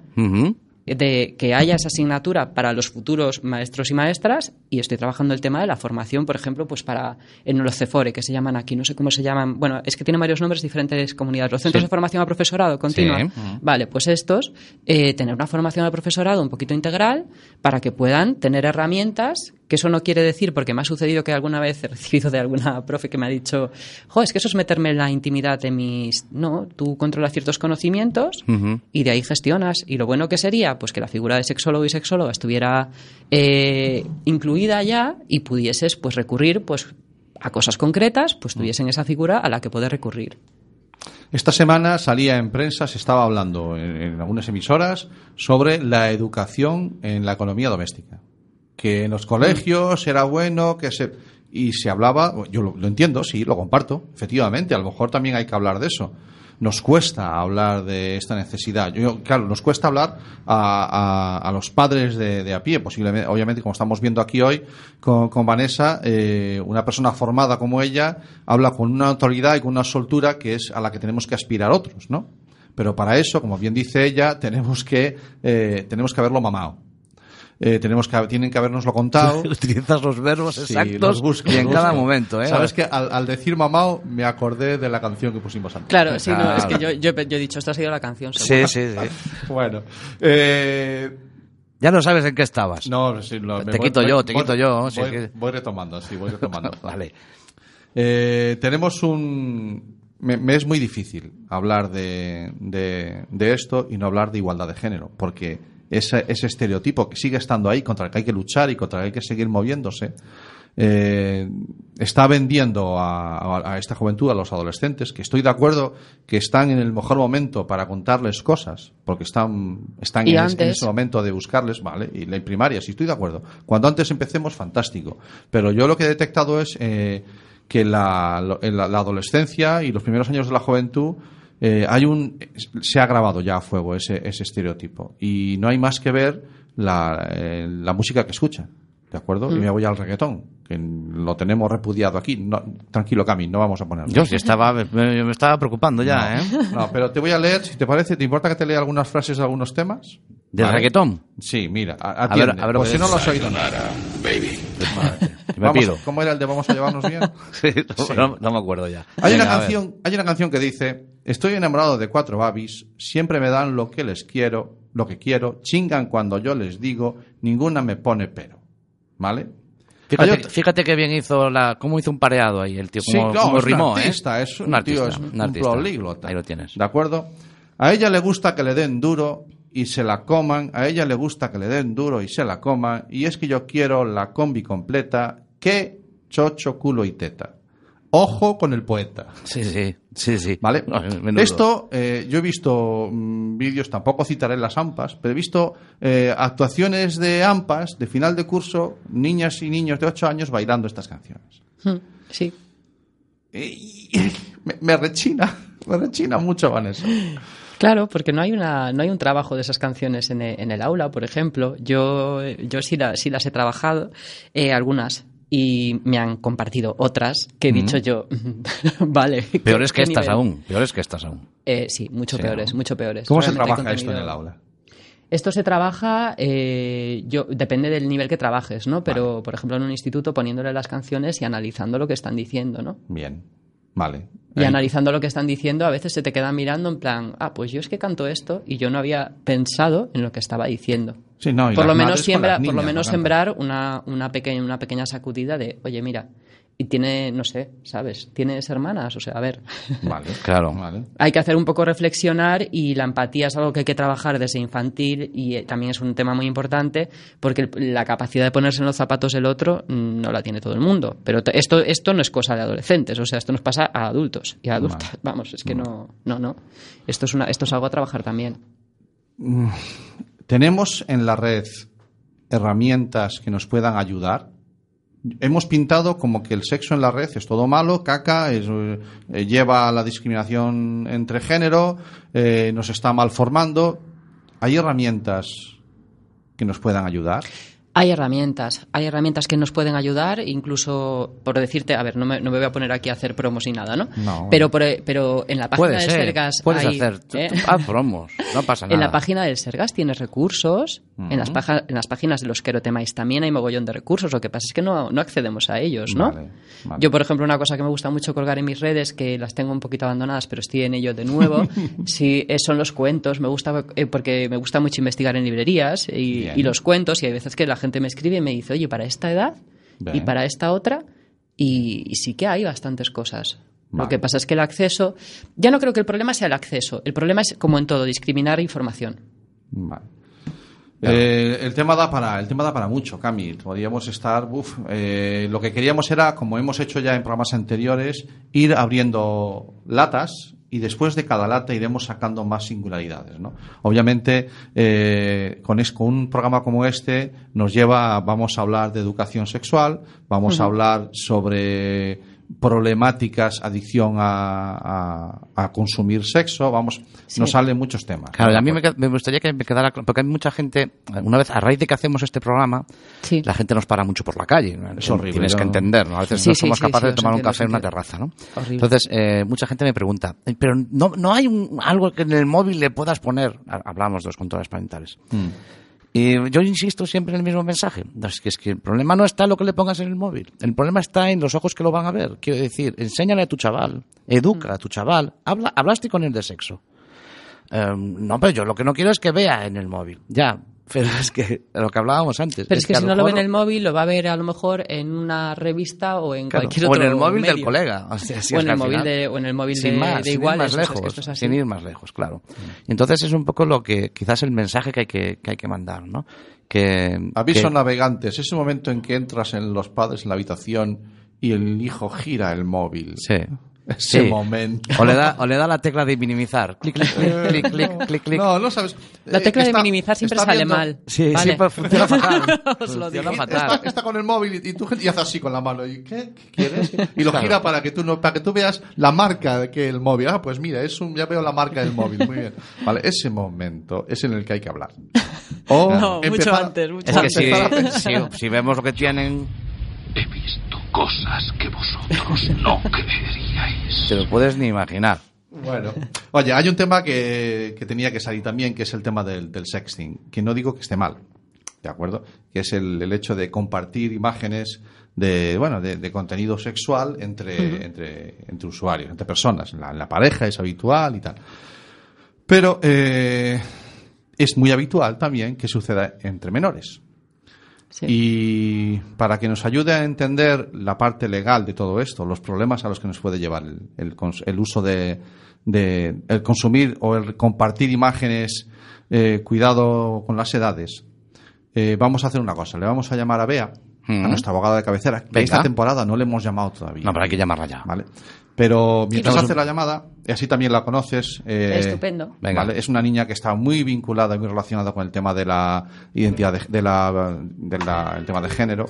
de que haya esa asignatura para los futuros maestros y maestras y estoy trabajando el tema de la formación, por ejemplo, pues para en los CEFORE, que se llaman aquí, no sé cómo se llaman, bueno, es que tienen varios nombres diferentes comunidades. Los centros Sí. de formación a profesorado continua. Sí. Vale, pues estos, eh, tener una formación al profesorado un poquito integral para que puedan tener herramientas, que eso no quiere decir, porque me ha sucedido que alguna vez he recibido de alguna profe que me ha dicho, jo, es que eso es meterme en la intimidad de mis... No, tú controlas ciertos conocimientos y de ahí gestionas. Y lo bueno que sería, pues que la figura de sexólogo y sexóloga estuviera eh, incluida ya y pudieses pues recurrir pues a cosas concretas, pues tuviesen esa figura a la que poder recurrir. Esta semana salía en prensa, se estaba hablando en, en algunas emisoras sobre la educación en la economía doméstica. Que en los colegios era bueno, que se. Y se hablaba, yo lo, entiendo, sí, lo comparto, efectivamente, a lo mejor también hay que hablar de eso. nos cuesta hablar de esta necesidad. Yo, claro, nos cuesta hablar a, a- a los padres de, de a pie, posiblemente, obviamente, como estamos viendo aquí hoy con, con Vanessa, eh, una persona formada como ella habla con una autoridad y con una soltura que es a la que tenemos que aspirar otros, ¿no? Pero para eso, como bien dice ella, tenemos que, eh, tenemos que haberlo mamado. Eh, tenemos que, tienen que habernoslo contado. Utilizas los verbos Sí, exactos los busco, y en los cada momento, ¿eh? Sabes que al, al decir mamao me acordé de la canción que pusimos antes. Claro, sí, no, es que Claro. yo, yo, yo he dicho, esto ha sido la canción. Sí, seguro. sí, sí. Bueno, eh, Ya no sabes en qué estabas. no, sí, lo- Te quito yo, te quito yo, si Voy, es que- voy retomando, sí, voy retomando. Vale. Eh, tenemos un. Me, me es muy difícil hablar de, de, de esto y no hablar de igualdad de género, porque ese, ese estereotipo que sigue estando ahí, contra el que hay que luchar y contra el que hay que seguir moviéndose, eh, está vendiendo a, a- a esta juventud, a los adolescentes, que estoy de acuerdo que están en el mejor momento para contarles cosas, porque están, están en, ese- en momento de buscarles, ¿vale? Y la primaria, sí estoy de acuerdo. Cuando antes empecemos, fantástico. Pero yo lo que he detectado es eh, que la, en la, la adolescencia y los primeros años de la juventud eh, hay un se ha grabado ya a fuego ese, ese estereotipo y no hay más que ver la, eh, la música que escucha. ¿De acuerdo? Y me voy al reggaetón, que lo tenemos repudiado aquí. No, tranquilo, Cami, no vamos a ponerlo. Yo sí estaba, me, me estaba preocupando ya, no, ¿eh? no, pero te voy a leer, si te parece, ¿te importa que te lea algunas frases de algunos temas? ¿De Vale. reggaetón? Sí, mira, a, A ver, a ver lo si no es. lo has oído nada. Me Vamos, pido. ¿Cómo era el de vamos a llevarnos bien? Sí, no, no- no me acuerdo ya. Hay una Venga, canción, hay una canción que dice, estoy enamorado de cuatro babis, siempre me dan lo que les quiero, lo que quiero, chingan cuando yo les digo, ninguna me pone pero. ¿Vale? Fíjate, fíjate que bien hizo la, cómo hizo un pareado ahí el tío, Sí, cómo, no, cómo es rimó, un artista, ¿eh? es un, tío, es un, artista. políglota. Ahí lo tienes. ¿De acuerdo? A ella le gusta que le den duro y se la coman, a ella le gusta que le den duro y se la coman, y es que yo quiero la combi completa, que chocho, culo y teta. Ojo con el poeta. Sí, sí, sí, sí. ¿Vale? No, menudo. Esto, eh, yo he visto mm, vídeos, tampoco citaré las AMPAs, pero he visto eh, actuaciones de AMPAs de final de curso, niñas y niños de 8 años bailando estas canciones. Hmm, Sí. Y- me, me rechina, me rechina mucho, Vanessa. Claro, porque no hay una, no hay un trabajo de esas canciones en e- en el, aula, por ejemplo. Yo, yo sí, la- sí las he trabajado, eh, algunas, y me han compartido otras que he dicho yo, vale. ¿qué- Peores que estas nivel? aún, peores que estas aún. Eh, sí, mucho Sí, peores, mucho peores. ¿Cómo se trabaja esto en el aula? Esto se trabaja, eh, yo, depende del nivel que trabajes, ¿no? Pero, por ejemplo, en un instituto poniéndole las canciones y analizando lo que están diciendo, ¿no? Bien, vale. Y Ahí. analizando lo que están diciendo, a veces se te quedan mirando en plan, ah, pues yo es que canto esto y yo no había pensado en lo que estaba diciendo. Sí, no, y por lo menos siembra, por lo menos ¿no? sembrar una, una pequeña, una pequeña sacudida de, oye, mira, y tiene, no sé, ¿sabes? ¿Tienes hermanas? O sea, a ver. Vale, Claro. Vale. hay que hacer un poco reflexionar y la empatía es algo que hay que trabajar desde infantil y eh, también es un tema muy importante porque la capacidad de ponerse en los zapatos del otro mm, no la tiene todo el mundo. Pero esto, esto no es cosa de adolescentes, o sea, esto nos pasa a adultos y a adultas. Vamos, es que no, no, no. Esto es, una, esto es algo a trabajar también. ¿Tenemos en la red herramientas que nos puedan ayudar? Hemos pintado como que el sexo en la red es todo malo, caca, eh, lleva a la discriminación entre género, eh, nos está mal formando. ¿Hay herramientas que nos puedan ayudar? Hay herramientas, hay herramientas que nos pueden ayudar, incluso por decirte, a ver, no me, no me voy a poner aquí a hacer promos ni nada, ¿no? No. Pero, por- pero en la página Puede del ser, Sergas puedes hay, hacer. ¿eh? Haz promos, no pasa nada. En la página del Sergas tienes recursos, en, las paja- en las páginas de los querotemáis también hay mogollón de recursos, lo que pasa es que no, no accedemos a ellos, ¿no? Vale, vale. Yo, por ejemplo, una cosa que me gusta mucho colgar en mis redes, que las tengo un poquito abandonadas, pero estoy en ello de nuevo, sí, son los cuentos, me gusta eh, porque me gusta mucho investigar en librerías y, y los cuentos, y hay veces que la gente me escribe y me dice, oye, para esta edad y para esta otra, y, y sí que hay bastantes cosas. Lo que pasa es que el acceso, ya no creo que el problema sea el acceso, el problema es, como en todo, discriminar información. Vale. Eh, el tema da para el tema da para mucho, Cami. Podríamos estar, uf, eh, lo que queríamos era, como hemos hecho ya en programas anteriores, ir abriendo latas y después de cada lata iremos sacando más singularidades, ¿no? Obviamente, eh, con, es- con un programa como este nos lleva, vamos a hablar de educación sexual, vamos a hablar sobre problemáticas, adicción a, a- a consumir sexo, vamos, nos salen muchos temas. Claro, a mí me, me gustaría que me quedara claro, porque hay mucha gente, una vez, a raíz de que hacemos este programa, Sí. la gente nos para mucho por la calle. Es horrible, Tienes que entender, ¿no? A veces Sí, no sí, somos sí, capaces sí, de tomar un café en una terraza, ¿no? Horrible. Entonces, eh, mucha gente me pregunta, "Eh, pero no, no hay un, algo que en el móvil le puedas poner, Ha- hablamos de los controles parentales. Mm. Y yo insisto siempre en el mismo mensaje. Es, que, es que el problema no está en lo que le pongas en el móvil. El problema está en los ojos que lo van a ver. Quiero decir, enséñale a tu chaval, educa a tu chaval, habla, hablaste con él de sexo. Em, no, pero yo lo que no quiero es que vea en el móvil. Ya, pero es que lo que hablábamos antes. Pero es que, si no lo ve en el móvil, lo va a ver a lo mejor en una revista o en Claro, cualquier o otro en el móvil del colega. O, sea, si O es en el móvil final- de- o en el móvil sin de- más, de sin ir más o sea, es lejos, que sin ir más lejos, claro. Entonces es un poco lo que quizás el mensaje que hay que, que hay que mandar, ¿no? Que Aviso que- navegantes, ese momento en que entras en los padres en la habitación y el hijo gira el móvil. Sí. Ese Sí. momento. O le, da, o le da la tecla de minimizar. Clic, clic, clic, clic, clic, clic, clic. No, no sabes. La Eh, tecla de minimizar siempre sale viendo- mal. Sí, Vale. pues funciona fatal. Os lo funciona digo. fatal. Está, está con el móvil y, y tú y hace así con la mano. ¿Y qué, ¿Qué quieres? Y lo gira para que tú no, para que tú veas la marca de que el móvil. Ah, pues mira, es un, ya veo la marca del móvil. Muy bien. Vale, ese momento es en el que hay que hablar. O No, mucho empezar- antes, mucho Es que si, empezar a pensar- si, si vemos lo que tienen, He visto cosas que vosotros no creeríais. te lo puedes ni imaginar. Bueno, oye, hay un tema que, que tenía que salir también, que es el tema del, del sexting, que no digo que esté mal, ¿de acuerdo? Que es el, el hecho de compartir imágenes de, bueno, de, de contenido sexual entre, entre, entre usuarios, entre personas. En la, la pareja es habitual y tal. Pero eh, es muy habitual también que suceda entre menores. Sí. Y para que nos ayude a entender la parte legal de todo esto, los problemas a los que nos puede llevar el, el cons- el uso de, de- el consumir o el compartir imágenes, eh, cuidado con las edades, eh, vamos a hacer una cosa. Le vamos a llamar a Bea, a Mm. nuestra abogada de cabecera, que Venga. esta temporada no le hemos llamado todavía. No, pero hay que llamarla ya. ¿Vale? Pero mientras Tenemos hace un- la llamada, y así también la conoces. eh, Estupendo. Venga. ¿vale? Es una niña que está muy vinculada y muy relacionada con el tema de la identidad de, de la, de la- el tema de género.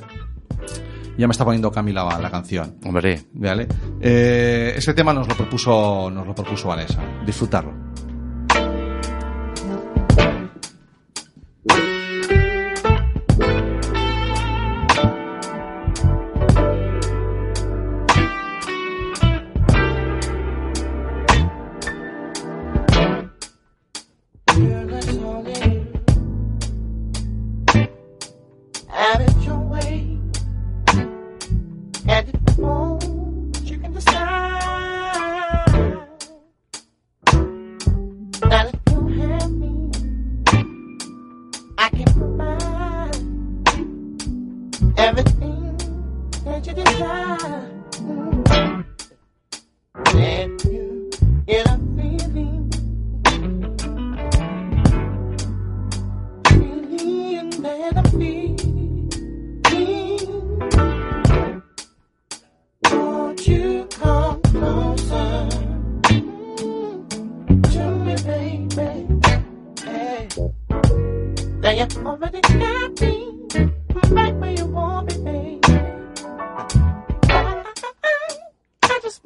Ya me está poniendo Camila la canción. Hombre, ¿Vale? Eh, ese tema nos lo propuso, nos lo propuso Vanessa. Disfrutarlo.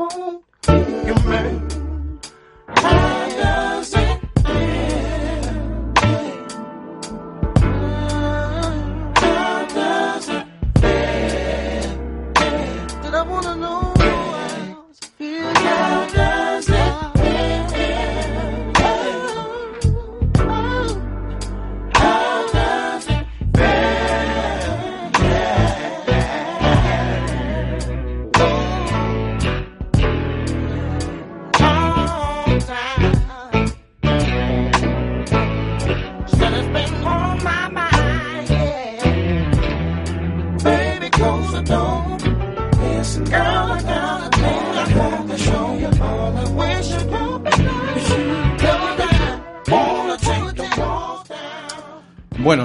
boom,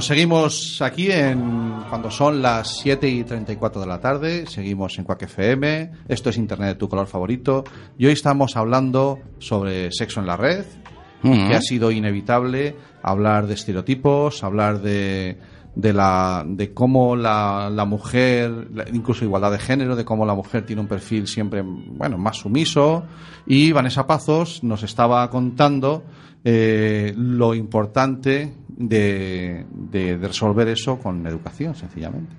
seguimos aquí en cuando son las 7 y 34 de la tarde. Seguimos en Quack FM. Esto es Internet de tu color favorito. Y hoy estamos hablando sobre sexo en la red. Ujú. que ha sido inevitable hablar de estereotipos, hablar de, de la de cómo la, la mujer incluso igualdad de género de cómo la mujer tiene un perfil siempre bueno más sumiso y Vanessa Pazos nos estaba contando eh, lo importante de, de- de resolver eso con educación sencillamente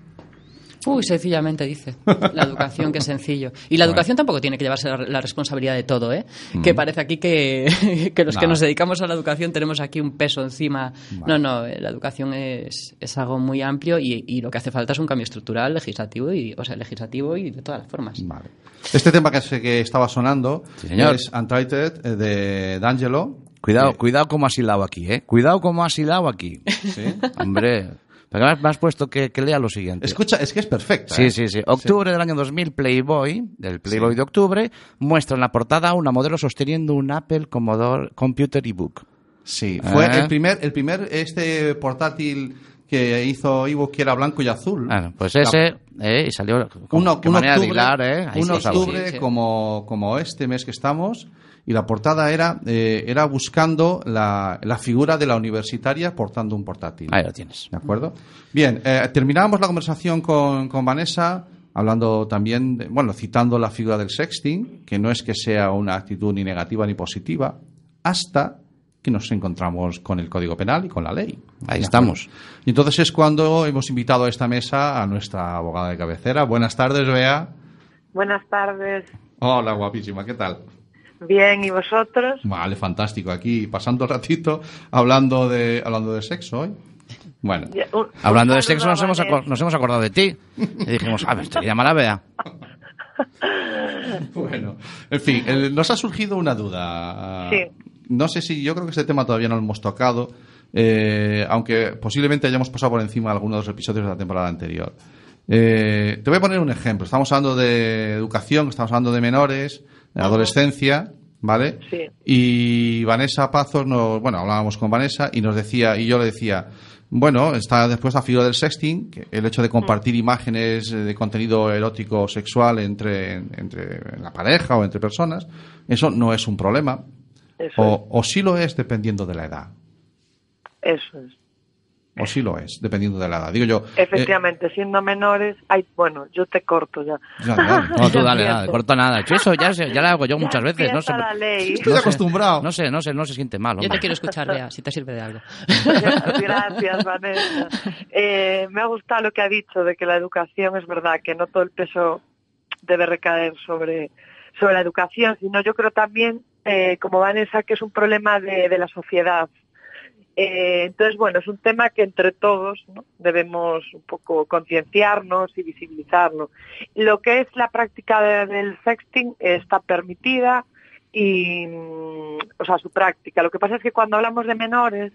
Uy, sencillamente dice. La educación, que sencillo. Y la educación tampoco tiene que llevarse la, la responsabilidad de todo, ¿eh? Que parece aquí que, que los que No. nos dedicamos a la educación tenemos aquí un peso encima. No, no, eh, la educación es, es algo muy amplio y, y lo que hace falta es un cambio estructural, legislativo, y, o sea, legislativo y de todas las formas. Vale. Este tema que, se- que estaba sonando Sí, señor. es Untitled eh, de D'Angelo. Cuidado, Que- cuidado como has hilado aquí, ¿eh? Cuidado como has hilado aquí. ¿sí? Hombre, me has- puesto que, que lea lo siguiente. Escucha, es que es perfecta. Sí, ¿eh? sí, sí. Octubre del año 2000, Playboy, del Playboy de octubre, muestra en la portada a una modelo sosteniendo un Apple Commodore Computer ebook. Sí, fue Ah. el primer, el primer este portátil que hizo Ivo que era blanco y azul. Bueno, pues ese, eh, y salió con un, qué un manera octubre, de hilar, ¿eh? Un sí, sí, octubre sí, sí. Como, como este mes que estamos y la portada era eh, era buscando la, la figura de la universitaria portando un portátil. Ahí lo tienes. ¿De acuerdo? Bien, eh, terminábamos la conversación con, con Vanessa hablando también, de- bueno, citando la figura del sexting, que no es que sea una actitud ni negativa ni positiva, hasta que nos encontramos con el Código Penal y con la ley. Ahí ¿De estamos. Y entonces es cuando hemos invitado a esta mesa a nuestra abogada de cabecera. Buenas tardes, Bea. Buenas tardes. Hola, guapísima, ¿qué tal? Bien, ¿y vosotros? Vale, fantástico. Aquí pasando el ratito hablando de, hablando de sexo hoy. Bueno, Ya, un- Hablando un de sexo, nos hemos, nos hemos acordado de ti. Y dijimos, a ver, esto llama la Bea. Bueno, en fin, el- nos ha surgido una duda. Sí. No sé si, yo creo que este tema todavía no lo hemos tocado, eh, aunque posiblemente hayamos pasado por encima de algunos de los episodios de la temporada anterior. Eh, te voy a poner un ejemplo. Estamos hablando de educación, estamos hablando de menores, adolescencia, ¿vale? Sí. Y Vanessa Pazos, nos, bueno, hablábamos con Vanessa y nos decía, y yo le decía, bueno, está después la figura del sexting, que el hecho de compartir imágenes eh, de contenido erótico o sexual entre, entre la pareja o entre personas, eso no es un problema. Eso O, o sí lo es dependiendo de la edad. es, eso es. O sí lo es, dependiendo de la edad. Digo yo. eh, Efectivamente, siendo menores, hay, bueno, yo te corto ya. ya, ya, No, tú dale, nada, corta nada. Yo Eso ya, ya lo hago yo Ya muchas veces. No sé, la ley. Estoy no sé- acostumbrado. No sé, no sé, no se siente mal. Yo te quiero escuchar, Bea, si te sirve de algo. Gracias, Vanessa. Eh, me ha gustado lo que ha dicho de que la educación es verdad que no todo el peso debe recaer sobre, sobre la educación, sino yo creo también, eh, como Vanessa, que es un problema de, de la sociedad. Eh, entonces, bueno, es un tema que entre todos debemos un poco concienciarnos y visibilizarlo. Lo que es la práctica de- del sexting está permitida y, mm, o sea, su práctica. Lo que pasa es que cuando hablamos de menores,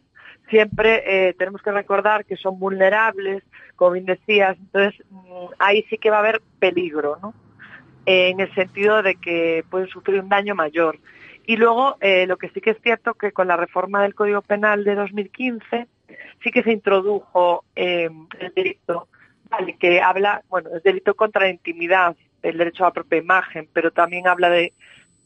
siempre eh, tenemos que recordar que son vulnerables, como bien decías, entonces mm, ahí sí que va a haber peligro, ¿no? En el sentido de que pueden sufrir un daño mayor. Y luego, eh, lo que sí que es cierto que con la reforma del Código Penal de 2015 sí que se introdujo eh, el delito, vale, que habla, bueno, es delito contra la intimidad, el derecho a la propia imagen, pero también habla de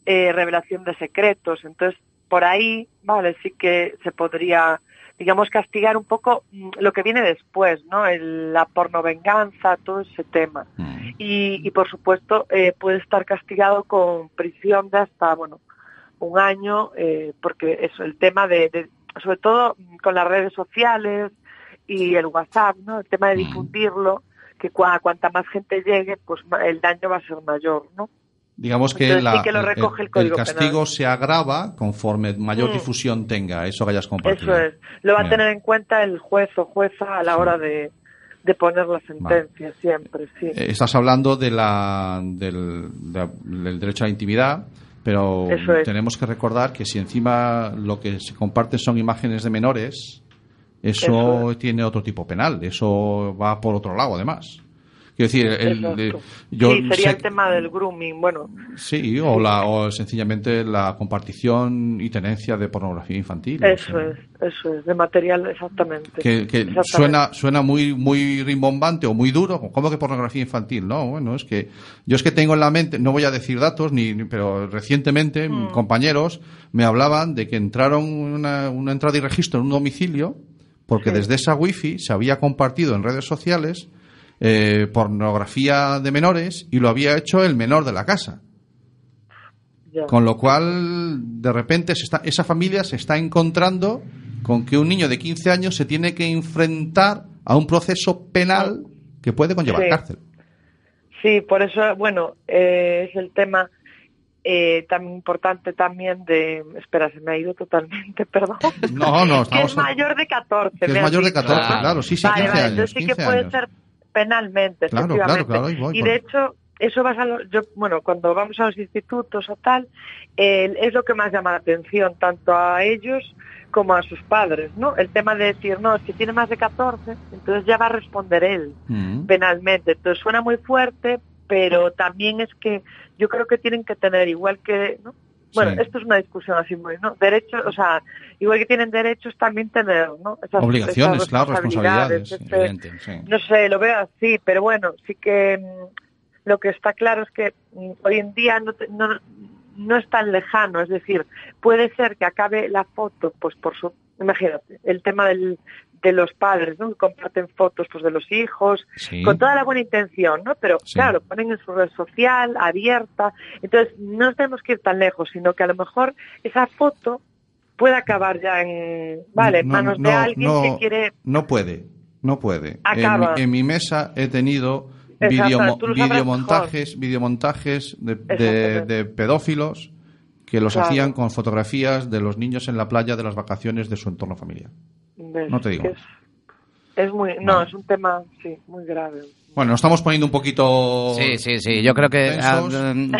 eh, revelación de secretos. Entonces, por ahí, vale, sí que se podría, digamos, castigar un poco mm, lo que viene después, ¿no? El- la pornovenganza, todo ese tema. Mm. Y, y por supuesto, eh, puede estar castigado con prisión de hasta, bueno, un año, eh, porque eso, el tema de, de- sobre todo mm, con las redes sociales y el WhatsApp, ¿no? El tema de difundirlo, que cua- cuanta más gente llegue, pues el daño va a ser mayor, ¿no? Digamos que, Entonces sí la- que lo recoge el Código castigo Penal. se agrava conforme mayor Mm. difusión tenga eso que hayas compartido. Eso es. Lo va a tener en cuenta el juez o jueza a la hora de, de poner la sentencia, siempre, sí. Eh, Estás hablando de la, del, de- del derecho a la intimidad, pero es. tenemos que recordar que si encima lo que se comparte son imágenes de menores, eso, Eso tiene otro tipo penal, eso va por otro lado además. Quiero decir, el- yo sí, sería sé- el tema del grooming, bueno, sí, o, la, o sencillamente la compartición y tenencia de pornografía infantil. eso o sea, es, eso es, de material, exactamente. que, que Exactamente. suena suena muy muy rimbombante o muy duro ¿cómo que pornografía infantil? no bueno es que yo es que tengo en la mente no voy a decir datos ni ni- pero recientemente compañeros me hablaban de que entraron una, una entrada y registro en un domicilio porque desde esa wifi se había compartido en redes sociales eh, pornografía de menores y lo había hecho el menor de la casa. Con lo cual, de repente, se está- esa familia se está encontrando con que un niño de 15 años se tiene que enfrentar a un proceso penal que puede conllevar Sí. cárcel. Sí, por eso, bueno, eh, es el tema eh, tan importante también de... Espera, se me ha ido totalmente, perdón. No, no, que estamos... es mayor de 14. que es mayor de dicho. 14, Claro. claro, sí, sí, Vale, 15 vale, años. entonces sí que 15 puede años. ser penalmente, Claro, efectivamente. claro, claro, ahí voy, y de hecho, eso vas a los, yo, bueno, cuando vamos a los institutos o tal, eh, es lo que más llama la atención, tanto a ellos como a sus padres, ¿no? El tema de decir, no, es que tiene más de 14, entonces ya va a responder él Mm. penalmente. Entonces suena muy fuerte, pero también es que yo creo que tienen que tener igual que, ¿no? Bueno, Sí. esto es una discusión así muy, ¿no? Derechos, o sea, igual que tienen derechos también tener, ¿no? Esas- Obligaciones, esas claro, responsabilidades. este- Evidente. Sí. no sé, lo veo así, pero bueno, sí que mm, lo que está claro es que mm, hoy en día no, te- no, no es tan lejano, es decir, puede ser que acabe la foto, pues por su, imagínate, el tema del, de los padres, ¿no? Que comparten fotos pues de los hijos, Sí. con toda la buena intención, ¿no? Pero Sí. claro, lo ponen en su red social, abierta, entonces no tenemos que ir tan lejos, sino que a lo mejor esa foto puede acabar ya en, vale, No, manos de alguien no, que quiere No puede, no puede. Acaba. En, mi- en mi mesa he tenido videomontajes, videomontajes de, de- de pedófilos que los Claro. hacían con fotografías de los niños en la playa de las vacaciones de su entorno familiar. ¿Ves? No te digo Es, es muy, no, es un tema, sí, muy grave. Bueno, nos estamos poniendo un poquito. Sí, sí, sí. Yo creo que. ah,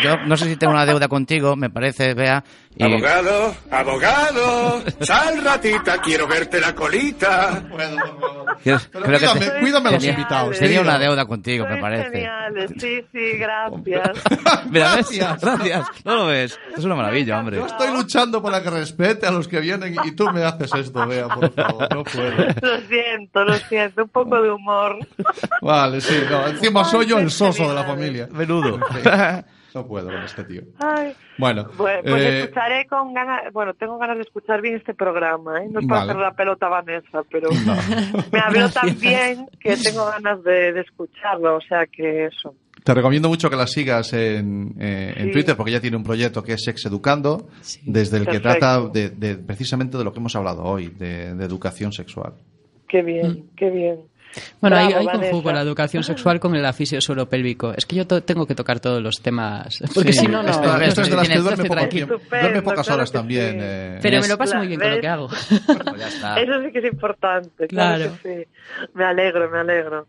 yo no sé si tengo una deuda contigo, me parece, Bea. Y- Abogado, abogado, sal ratita, quiero verte la colita. Creo, Pero creo que cuídame, te- cuídame a los tenía- invitados. Tenía tío. una deuda contigo, me parece. geniales, sí, sí, gracias. Mira. Gracias. Gracias. No lo ves. Es una maravilla, hombre. Yo estoy luchando para que respete a los que vienen y tú me haces esto, vea, por favor, no puedo. lo siento, lo siento, un poco de humor. Vale, sí, no, encima soy yo el soso de la genial. familia. Menudo. No puedo con este tío. Ay. Bueno, Bueno, pues eh, escucharé con ganas, bueno, tengo ganas de escuchar bien este programa, ¿eh? No es para Vale. hacer la pelota Vanessa, pero me habló tan bien que tengo ganas de, de escucharlo, o sea que eso. te recomiendo mucho que la sigas en, eh, en. Twitter porque ella tiene un proyecto que es Sex Educando, desde el que trata de, de- precisamente de lo que hemos hablado hoy, de, de educación sexual. Qué bien, qué bien. Bueno, ahí, Bravo, ahí conjugo la educación sexual con el afisio suelo pélvico. Es que yo to- tengo que tocar todos los temas, porque Sí, si no, no. esto, esto es de las que duerme poco Duerme pocas claro horas también. sí. eh, Pero me lo paso muy bien con lo que hago. Pues ya está. Eso sí que es importante, claro, Claro. que sí. Me alegro, me alegro.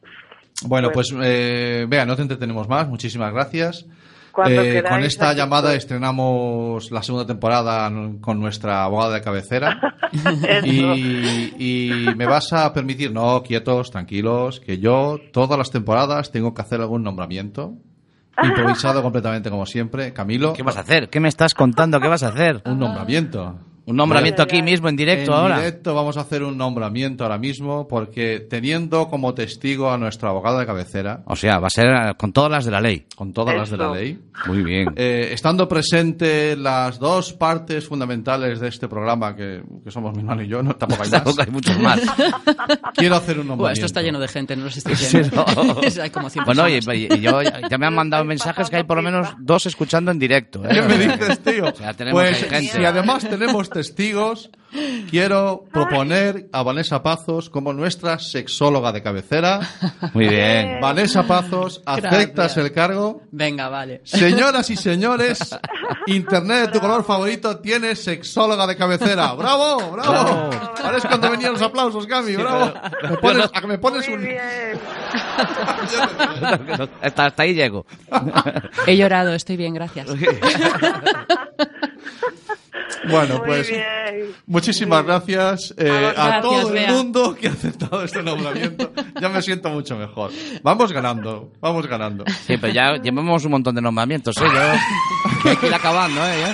Bueno, Bueno. pues eh, vea, no te entretenemos más. Muchísimas gracias. Cuando Eh, con esta aquí llamada estoy. estrenamos la segunda temporada con nuestra abogada de cabecera. Y, y me vas a permitir, no, quietos, tranquilos, que yo todas las temporadas tengo que hacer algún nombramiento. Improvisado completamente como siempre. Camilo, ¿Qué vas a hacer? ¿Qué me estás contando? ¿Qué vas a hacer? un nombramiento. Un nombramiento aquí ay. mismo, en directo en ahora. directo vamos a hacer un nombramiento ahora mismo porque teniendo como testigo a nuestro abogado de cabecera, O sea, va a ser eh, con todas las de la ley. con todas las de la ley, Muy bien. Eh, estando presente las dos partes fundamentales de este programa, que, que somos mi hermano y yo, no, tampoco hay Tampoco más, hay muchos más. quiero hacer un nombramiento. esto está lleno de gente, no los estoy Sí, viendo. no. hay como 100 Bueno, y, personas. y- y yo ya me han mandado mensajes que hay por lo menos dos escuchando en directo. ¿eh? ¿Qué me dices, tío? O sea, tenemos pues gente. si además tenemos testigos, quiero proponer a Vanessa Pazos como nuestra sexóloga de cabecera. Muy bien. Vanessa Pazos, ¿aceptas Gracias. el cargo? Venga, vale. Señoras y señores, Internet de tu color favorito tiene sexóloga de cabecera. ¡Bravo! ¡Bravo! Ahora es cuando venían los aplausos, Cami. ¡Bravo! Me pones, a que me pones Muy un... bien. hasta, hasta ahí llego. He llorado, estoy bien, gracias. Bueno, Muy pues bien. muchísimas gracias eh, a todo el Bea. mundo que ha aceptado este nombramiento. Ya me siento mucho mejor. Vamos ganando, vamos ganando. Sí, pero ya llevamos un montón de nombramientos, ¿eh? Yo, hay que ir acabando, ¿eh?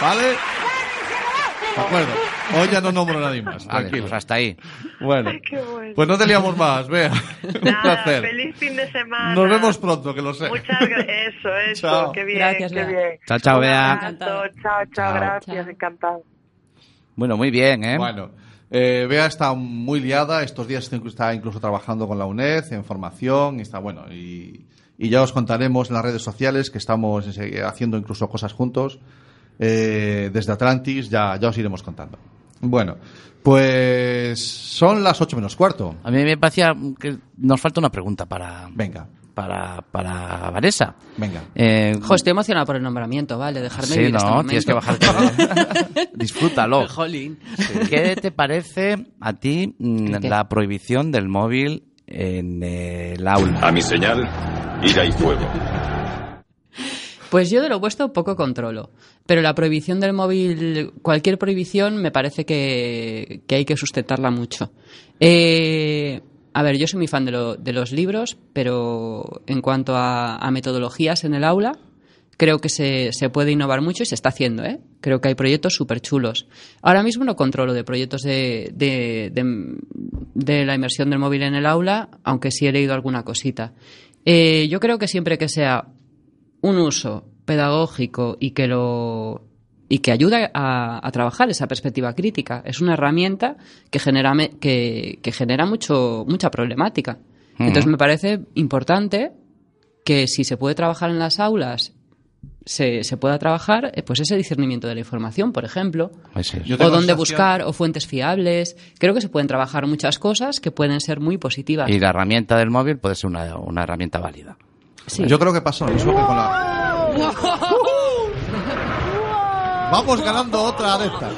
¿Vale? De acuerdo. Hoy ya no nombro a nadie más. Vale, Tranquilo. pues hasta ahí. Bueno, Qué bueno. pues no te liamos más, Bea. Un placer. feliz fin de semana. Nos vemos pronto, que lo sé. Muchas gracias. Eso, eso. Chao. Qué bien, Gracias, qué bien. Chao, chao, Bea. Chao, chao, Chao. gracias, encantado. Bueno, muy bien, ¿eh? Bueno, Eh, Bea está muy liada, estos días está- incluso trabajando con la UNED en formación, y está bueno, y, y ya os contaremos en las redes sociales que estamos haciendo incluso cosas juntos. Eh, desde Atlantis ya, ya os iremos contando. Bueno, pues son las 8 menos cuarto. A mí me parecía que nos falta una pregunta para, Venga, para, para Vanessa. venga. Eh, Jo, estoy emocionada por el nombramiento, vale, dejarme sí, vivir no, este tienes que bajarte. Disfrútalo. Jolín. ¿Qué te parece a ti mm, la prohibición del móvil en el aula? A mi señal, ira y fuego. Pues yo de lo opuesto poco controlo. Pero la prohibición del móvil, cualquier prohibición, me parece que, hay que sustentarla mucho. Eh, a ver, yo soy muy fan de, lo- de los libros, pero en cuanto a, metodologías en el aula, creo que se, puede innovar mucho y se está haciendo, ¿eh? Creo que hay proyectos súper chulos. Ahora mismo no controlo de proyectos de- de la inmersión del móvil en el aula, aunque sí he leído alguna cosita. Eh, yo creo que siempre que sea un uso pedagógico y que lo y que ayuda a, a trabajar esa perspectiva crítica. Es una herramienta que genera, me- que, que genera mucho, mucha problemática. Entonces me parece importante que si se puede trabajar en las aulas, se, se pueda trabajar eh, pues ese discernimiento de la información, por ejemplo, es. O dónde buscar, o fuentes fiables. Creo que se pueden trabajar muchas cosas que pueden ser muy positivas. Y la herramienta del móvil puede ser una, una herramienta válida. Sí. Yo creo que pasa lo mismo que con la... Vamos ganando otra de estas.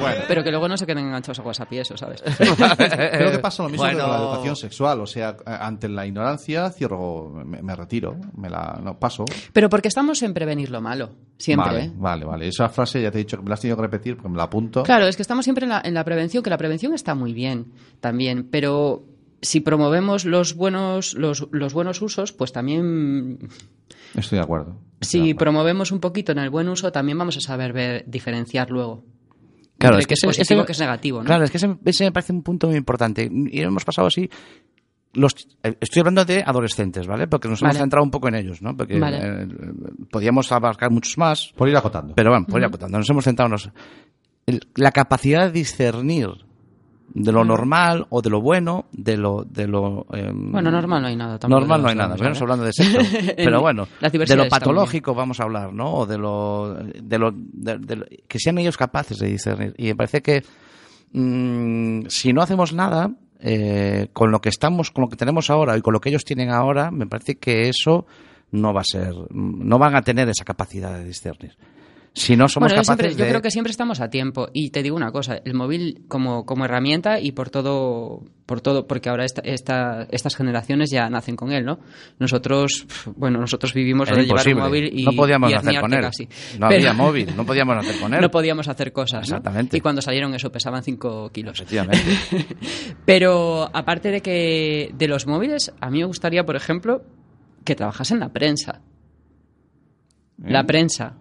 Bueno. Pero que luego no se queden enganchados a WhatsApp y eso, ¿sabes? Creo que pasa lo mismo Bueno. que con la educación sexual. O sea, ante la ignorancia, cierro, me, me retiro, me la no, paso. Pero porque estamos en prevenir lo malo, siempre. Vale, ¿eh? vale, vale. Esa frase ya te he dicho que me la has tenido que repetir porque me la apunto. Claro, es que estamos siempre en la, en la prevención, que la prevención está muy bien también, pero si promovemos los buenos, los, los buenos usos, pues también, Estoy de acuerdo. Estoy de si acuerdo. promovemos un poquito en el buen uso, también vamos a saber ver, diferenciar luego. Claro, Entre es que es positivo, ese- que es negativo, ¿no? Claro, es que ese, ese me parece un punto muy importante. Y hemos pasado así. Los, eh, estoy hablando de adolescentes, ¿vale? Porque nos hemos centrado un poco en ellos, ¿no? Porque Vale. eh, podíamos abarcar muchos más, Por ir acotando. pero bueno, por ir acotando. Nos hemos centrado en los- el- la capacidad de discernir de lo normal o de lo bueno, de lo... De lo em, Bueno, normal no hay nada. tampoco Normal no hay nada, estamos hablando de sexo. Pero bueno, de lo patológico vamos a hablar, ¿no? O de lo, de lo, de- de lo- que sean ellos capaces de discernir. Y me parece que mm, si no hacemos nada eh, con lo que estamos, con lo que tenemos ahora y con lo que ellos tienen ahora, me parece que eso no va a ser, no van a tener esa capacidad de discernir. Si no somos Bueno, yo, capaces siempre- yo de creo que siempre estamos a tiempo. Y te digo una cosa, el móvil como, como herramienta y por todo, por todo, porque ahora esta, esta- estas generaciones ya nacen con él, ¿no? Nosotros, bueno, nosotros vivimos de llevar un móvil y no podíamos y hacer con él. casi. No Pero- había móvil, no podíamos hacer con él. No podíamos hacer cosas, ¿no? Exactamente. Y cuando salieron eso pesaban 5 kilos. Efectivamente. Pero aparte de que de los móviles, a mí me gustaría, por ejemplo, que trabajasen la prensa. La prensa.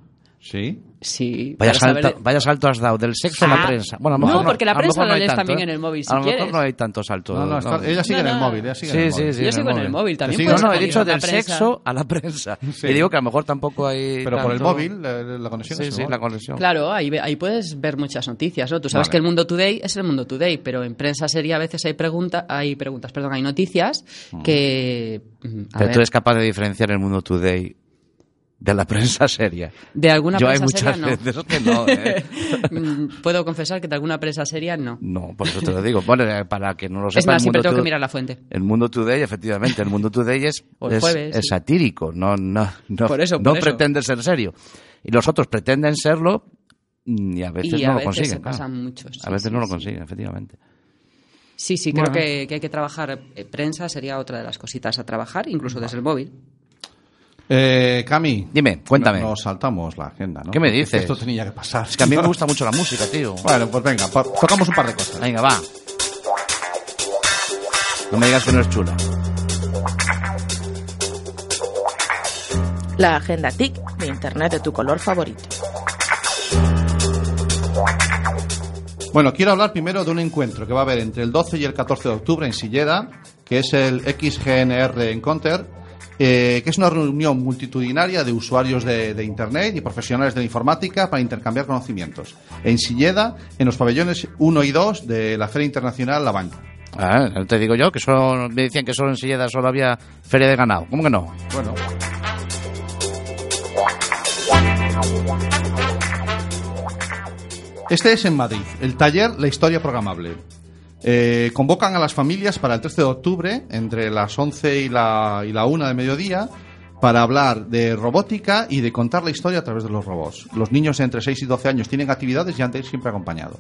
Sí. Sí. Vaya salto, de- vaya salto has dado del sexo a la Ah. prensa. Bueno, a lo No, mejor porque la lo prensa hay lees tanto, también ¿eh? en el móvil, si a lo mejor quieres. no hay tanto salto. No, no, está- ella sigue No, en el no. móvil. Ella sigue Sí, en el sí, móvil. sí. Yo sigo en el móvil, también Sí, No, no, he dicho del sexo a la prensa. Y digo que a lo mejor tampoco hay. Pero por el móvil, la, la conexión Sí, la conexión. Claro, ahí, puedes ver muchas noticias, ¿no? Tú sabes Vale. que el Mundo Today es el Mundo Today, pero en prensa sería a veces hay preguntas, hay preguntas, perdón, hay noticias que mm, a Mm. Pero tú eres capaz de diferenciar el mundo today de la prensa seria. de alguna Yo hay prensa muchas seria no. veces que no, ¿eh? Mm, Puedo confesar que de alguna prensa seria no. No, por eso te lo digo. Bueno, eh, para que no lo sepa, Es más, siempre tengo que mirar la fuente. El mundo today, efectivamente, el mundo today es, es, jueves, es sí. satírico, no, no, no, Por eso, no eso. pretende ser serio. Y los otros pretenden serlo y a veces Y no lo veces consiguen. se claro. pasan muchos, sí, a veces sí, no lo consiguen, efectivamente. Sí, sí, creo que, que hay que trabajar. eh, prensa sería otra de las cositas a trabajar, incluso desde el móvil. Eh, Cami. Dime, cuéntame. no- Nos saltamos la agenda, ¿no? ¿Qué me dices? Esto tenía que pasar. Es que a mí me gusta mucho la música, tío. Bueno, pues venga, tocamos un par de cosas. Venga, va. No me digas que no es chula. La agenda TIC de Internet de tu color favorito. Bueno, quiero hablar primero de un encuentro que va a haber entre el 12 y el 14 de octubre en Silleda, que es el XGNR Encounter, eh, que es una reunión multitudinaria de usuarios de, de Internet y profesionales de la informática para intercambiar conocimientos. En Silleda, en los pabellones 1 y 2 de la Feria Internacional La Banca. Ah, te digo yo que solo, me decían que solo en Silleda solo había feria de ganado. ¿Cómo que no? Bueno. Este es en Madrid, el taller La Historia Programable. Eh, convocan a las familias para el 13 de octubre, entre las 11 y la, y la 1 de mediodía, para hablar de robótica y de contar la historia a través de los robots. Los niños entre 6 y 12 años tienen actividades y han de ir siempre acompañados.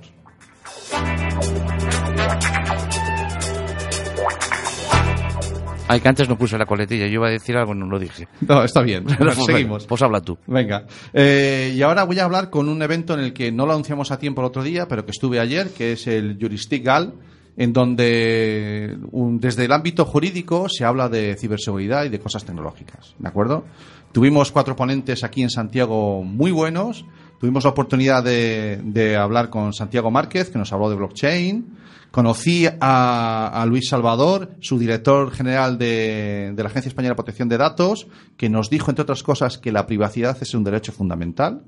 Ay, que antes no puse la coletilla. Yo iba a decir algo y no lo dije. No, está bien. Pues seguimos. Pues habla tú. Venga. Eh, y ahora voy a hablar con un evento en el que no lo anunciamos a tiempo el otro día, pero que estuve ayer, que es el Juristic Gal, en donde desde el ámbito jurídico se habla de ciberseguridad y de cosas tecnológicas. ¿De acuerdo? Tuvimos cuatro ponentes aquí en Santiago muy buenos. Tuvimos la oportunidad de, de hablar con Santiago Márquez, que nos habló de blockchain. Conocí a, a Luis Salvador, su director general de, de la Agencia Española de Protección de Datos, que nos dijo, entre otras cosas, que la privacidad es un derecho fundamental.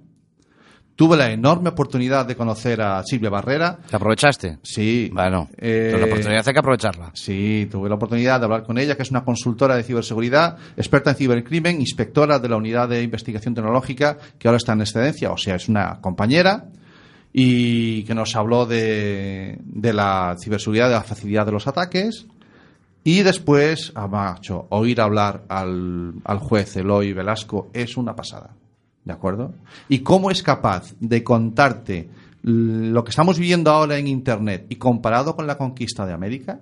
Tuve la enorme oportunidad de conocer a Silvia Barrera. ¿Te aprovechaste? Sí. Bueno, Eh, la oportunidad hay que aprovecharla. Sí, tuve la oportunidad de hablar con ella, que es una consultora de ciberseguridad, experta en cibercrimen, inspectora de la unidad de investigación tecnológica, que ahora está en excedencia, o sea, es una compañera, y que nos habló de, de la ciberseguridad, de la facilidad de los ataques. Y después, a macho, oír hablar al, al juez Eloy Velasco es una pasada. ¿De acuerdo? Y cómo es capaz de contarte lo que estamos viviendo ahora en Internet y comparado con la conquista de América,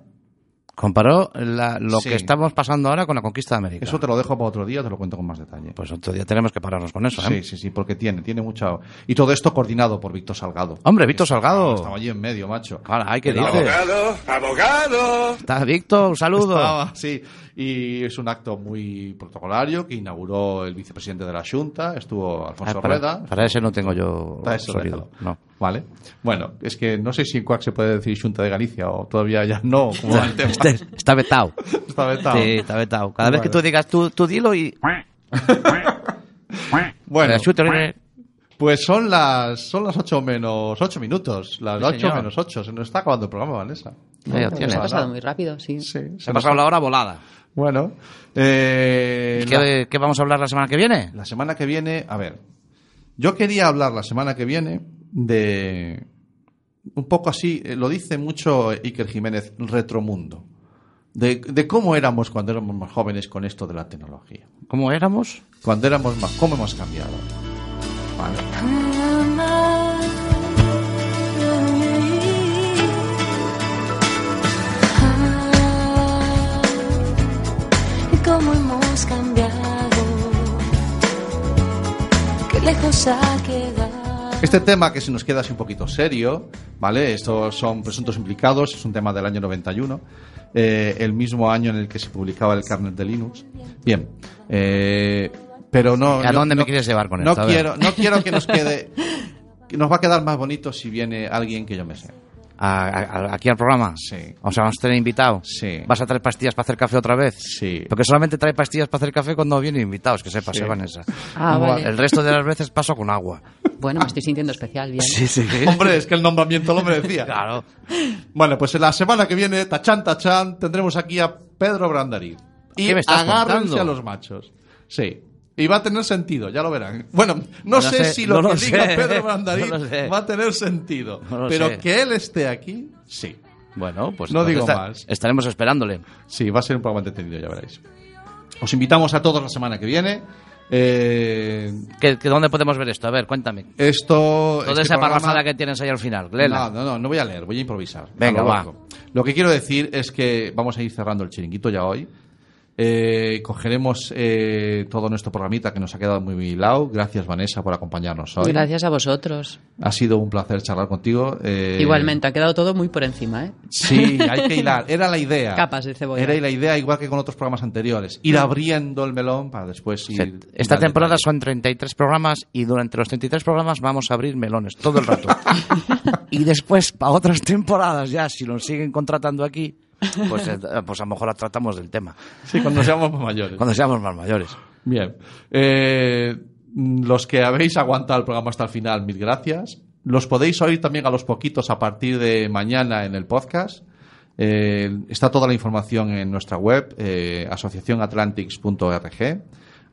Comparó la- lo Sí. que estamos pasando ahora con la conquista de América. eso te lo dejo para otro día, te lo cuento con más detalle. Pues otro día tenemos que pararnos con eso, ¿eh? Sí, sí, sí, porque tiene, tiene mucha... Y todo esto coordinado por Víctor Salgado. Hombre, Víctor Salgado. Estaba allí en medio, macho. Ay, ¿qué El dices? Abogado, abogado. Está Víctor, un saludo. Estaba, sí, y es un acto muy protocolario que inauguró el vicepresidente de la Junta, estuvo Alfonso Ah, para, Rueda. para ese no tengo yo Para eso, sonido. déjalo. No. Vale. Bueno, es que no sé si en Cuac se puede decir Junta de Galicia o todavía ya no, como el tema. Este- está vetado. Está vetado. Sí, está vetado. Cada vez que tú digas, tú, tú dilo y... Bueno, pues son las son las 8 menos 8 minutos. Las Sí, 8 señor. menos 8. Se nos está acabando el programa, Vanessa. No tiene. Se ha pasa pasado muy rápido, sí. Sí, Se ha pasado la hora volada. Bueno, eh, ¿Y la, qué, qué vamos a hablar la semana que viene? la semana que viene, a ver, yo quería hablar la semana que viene de un poco así, eh, lo dice mucho Iker Jiménez, retromundo. De, de cómo éramos cuando éramos más jóvenes con esto de la tecnología. ¿Cómo éramos? Cuando éramos más, cómo hemos cambiado. Vale. Cómo hemos cambiado, qué lejos ha quedado. Este tema que se nos queda así un poquito serio, ¿vale? Estos son presuntos implicados, es un tema del año 91, eh, el mismo año en el que se publicaba el kernel de Linux. Bien, eh, pero no... ¿A no- dónde me no- quieres llevar con no esto? Ver. quiero, no quiero que nos quede... que Nos va a quedar más bonito si viene alguien que yo me sé. ¿A- a- ¿Aquí al programa? Sí. O sea, vamos a tener invitado. Sí. ¿Vas a traer pastillas para hacer café otra vez? Sí. Porque solamente trae pastillas para hacer café cuando vienen invitados, que sepas, Sí. ¿eh, Vanessa? Ah, vale. El resto de las veces paso con agua. Bueno, me estoy sintiendo especial, bien. sí. Hombre, es que el nombramiento lo merecía. Claro. Bueno, pues en la semana que viene, tachán, tachán, tendremos aquí a Pedro Brandari. Y ¿Qué me estás agárrense contando? a los machos. Sí. Y va a tener sentido, ya lo verán. Bueno, no, No sé, sé, si lo no que lo diga sé, Pedro Brandari no va a tener sentido. Pero sé. que él esté aquí, sí. Bueno, pues No digo más. Estaremos esperándole. Sí, va a ser un programa entretenido, ya veréis. Os invitamos a todos la semana que viene. Eh, ¿Qué, qué- dónde podemos ver esto? A ver, cuéntame. esto. Toda este esa programa- parrafada que tienes ahí al final. léela. No, no, no, no voy a leer, voy a improvisar. Venga, A lo va. Lo que quiero decir es que vamos a ir cerrando el chiringuito ya hoy. Eh, cogeremos eh, todo nuestro programita que nos ha quedado muy hilado. Gracias, Vanessa, por acompañarnos hoy. Gracias a vosotros. Ha sido un placer charlar contigo. eh, Igualmente, ha quedado todo muy por encima, ¿eh? Sí, hay que hilar. Era la idea. Capas de cebolla. Era la idea, igual que con otros programas anteriores. Ir abriendo el melón para después ir. Esta temporada son 33 programas y durante los 33 programas vamos a abrir melones todo el rato. y después, para otras temporadas ya, si nos siguen contratando aquí, pues, eh, pues a lo mejor tratamos del tema. Sí, cuando seamos más mayores. Cuando seamos más mayores. Bien. Eh, los que habéis aguantado el programa hasta el final, mil gracias. Los podéis oír también a los poquitos a partir de mañana en el podcast. Eh, está toda la información en nuestra web, eh, asociacionatlantics.org.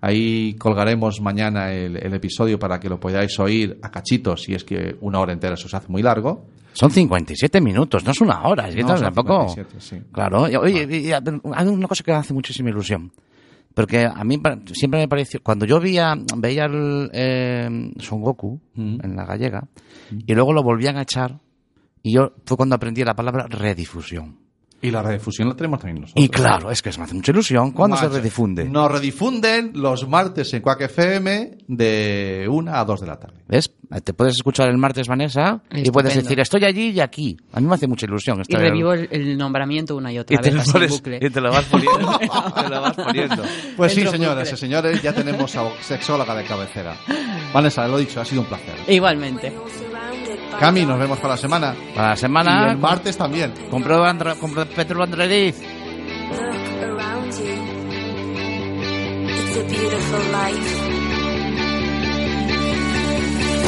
Ahí colgaremos mañana el, el episodio para que lo podáis oír a cachitos si es que una hora entera se os hace muy largo. Son 57 minutos, no es una hora. Es que No, tampoco. 57, sí. Claro. Oye, y- y hay una cosa que me hace muchísima ilusión. Porque a mí siempre me pareció. Cuando yo veía, veía el eh, Son Goku en la gallega y luego lo volvían a echar, y yo fue cuando aprendí la palabra redifusión. Y la redifusión la tenemos también nosotros. Y claro, es que se me hace mucha ilusión. ¿Cuándo se redifunde? Nos redifunden los martes en Quack FM de 1 a 2 de la tarde. ¿Ves? Te puedes escuchar el martes, Vanessa, y puedes decir, estoy allí y aquí. A mí me hace mucha ilusión. Y estar- revivo el, el nombramiento una y otra y te, vez, lo así en pones- bucle. y te lo vas poniendo. te lo vas poniendo. Pues sí, señoras bucle. y señores, ya tenemos a sexóloga de cabecera. Vanessa, lo he dicho, ha sido un placer. Igualmente. Cami, nos vemos para la semana. Para la Y semana, el martes también. compro Petro Andrediz. Look around you. It's a beautiful life.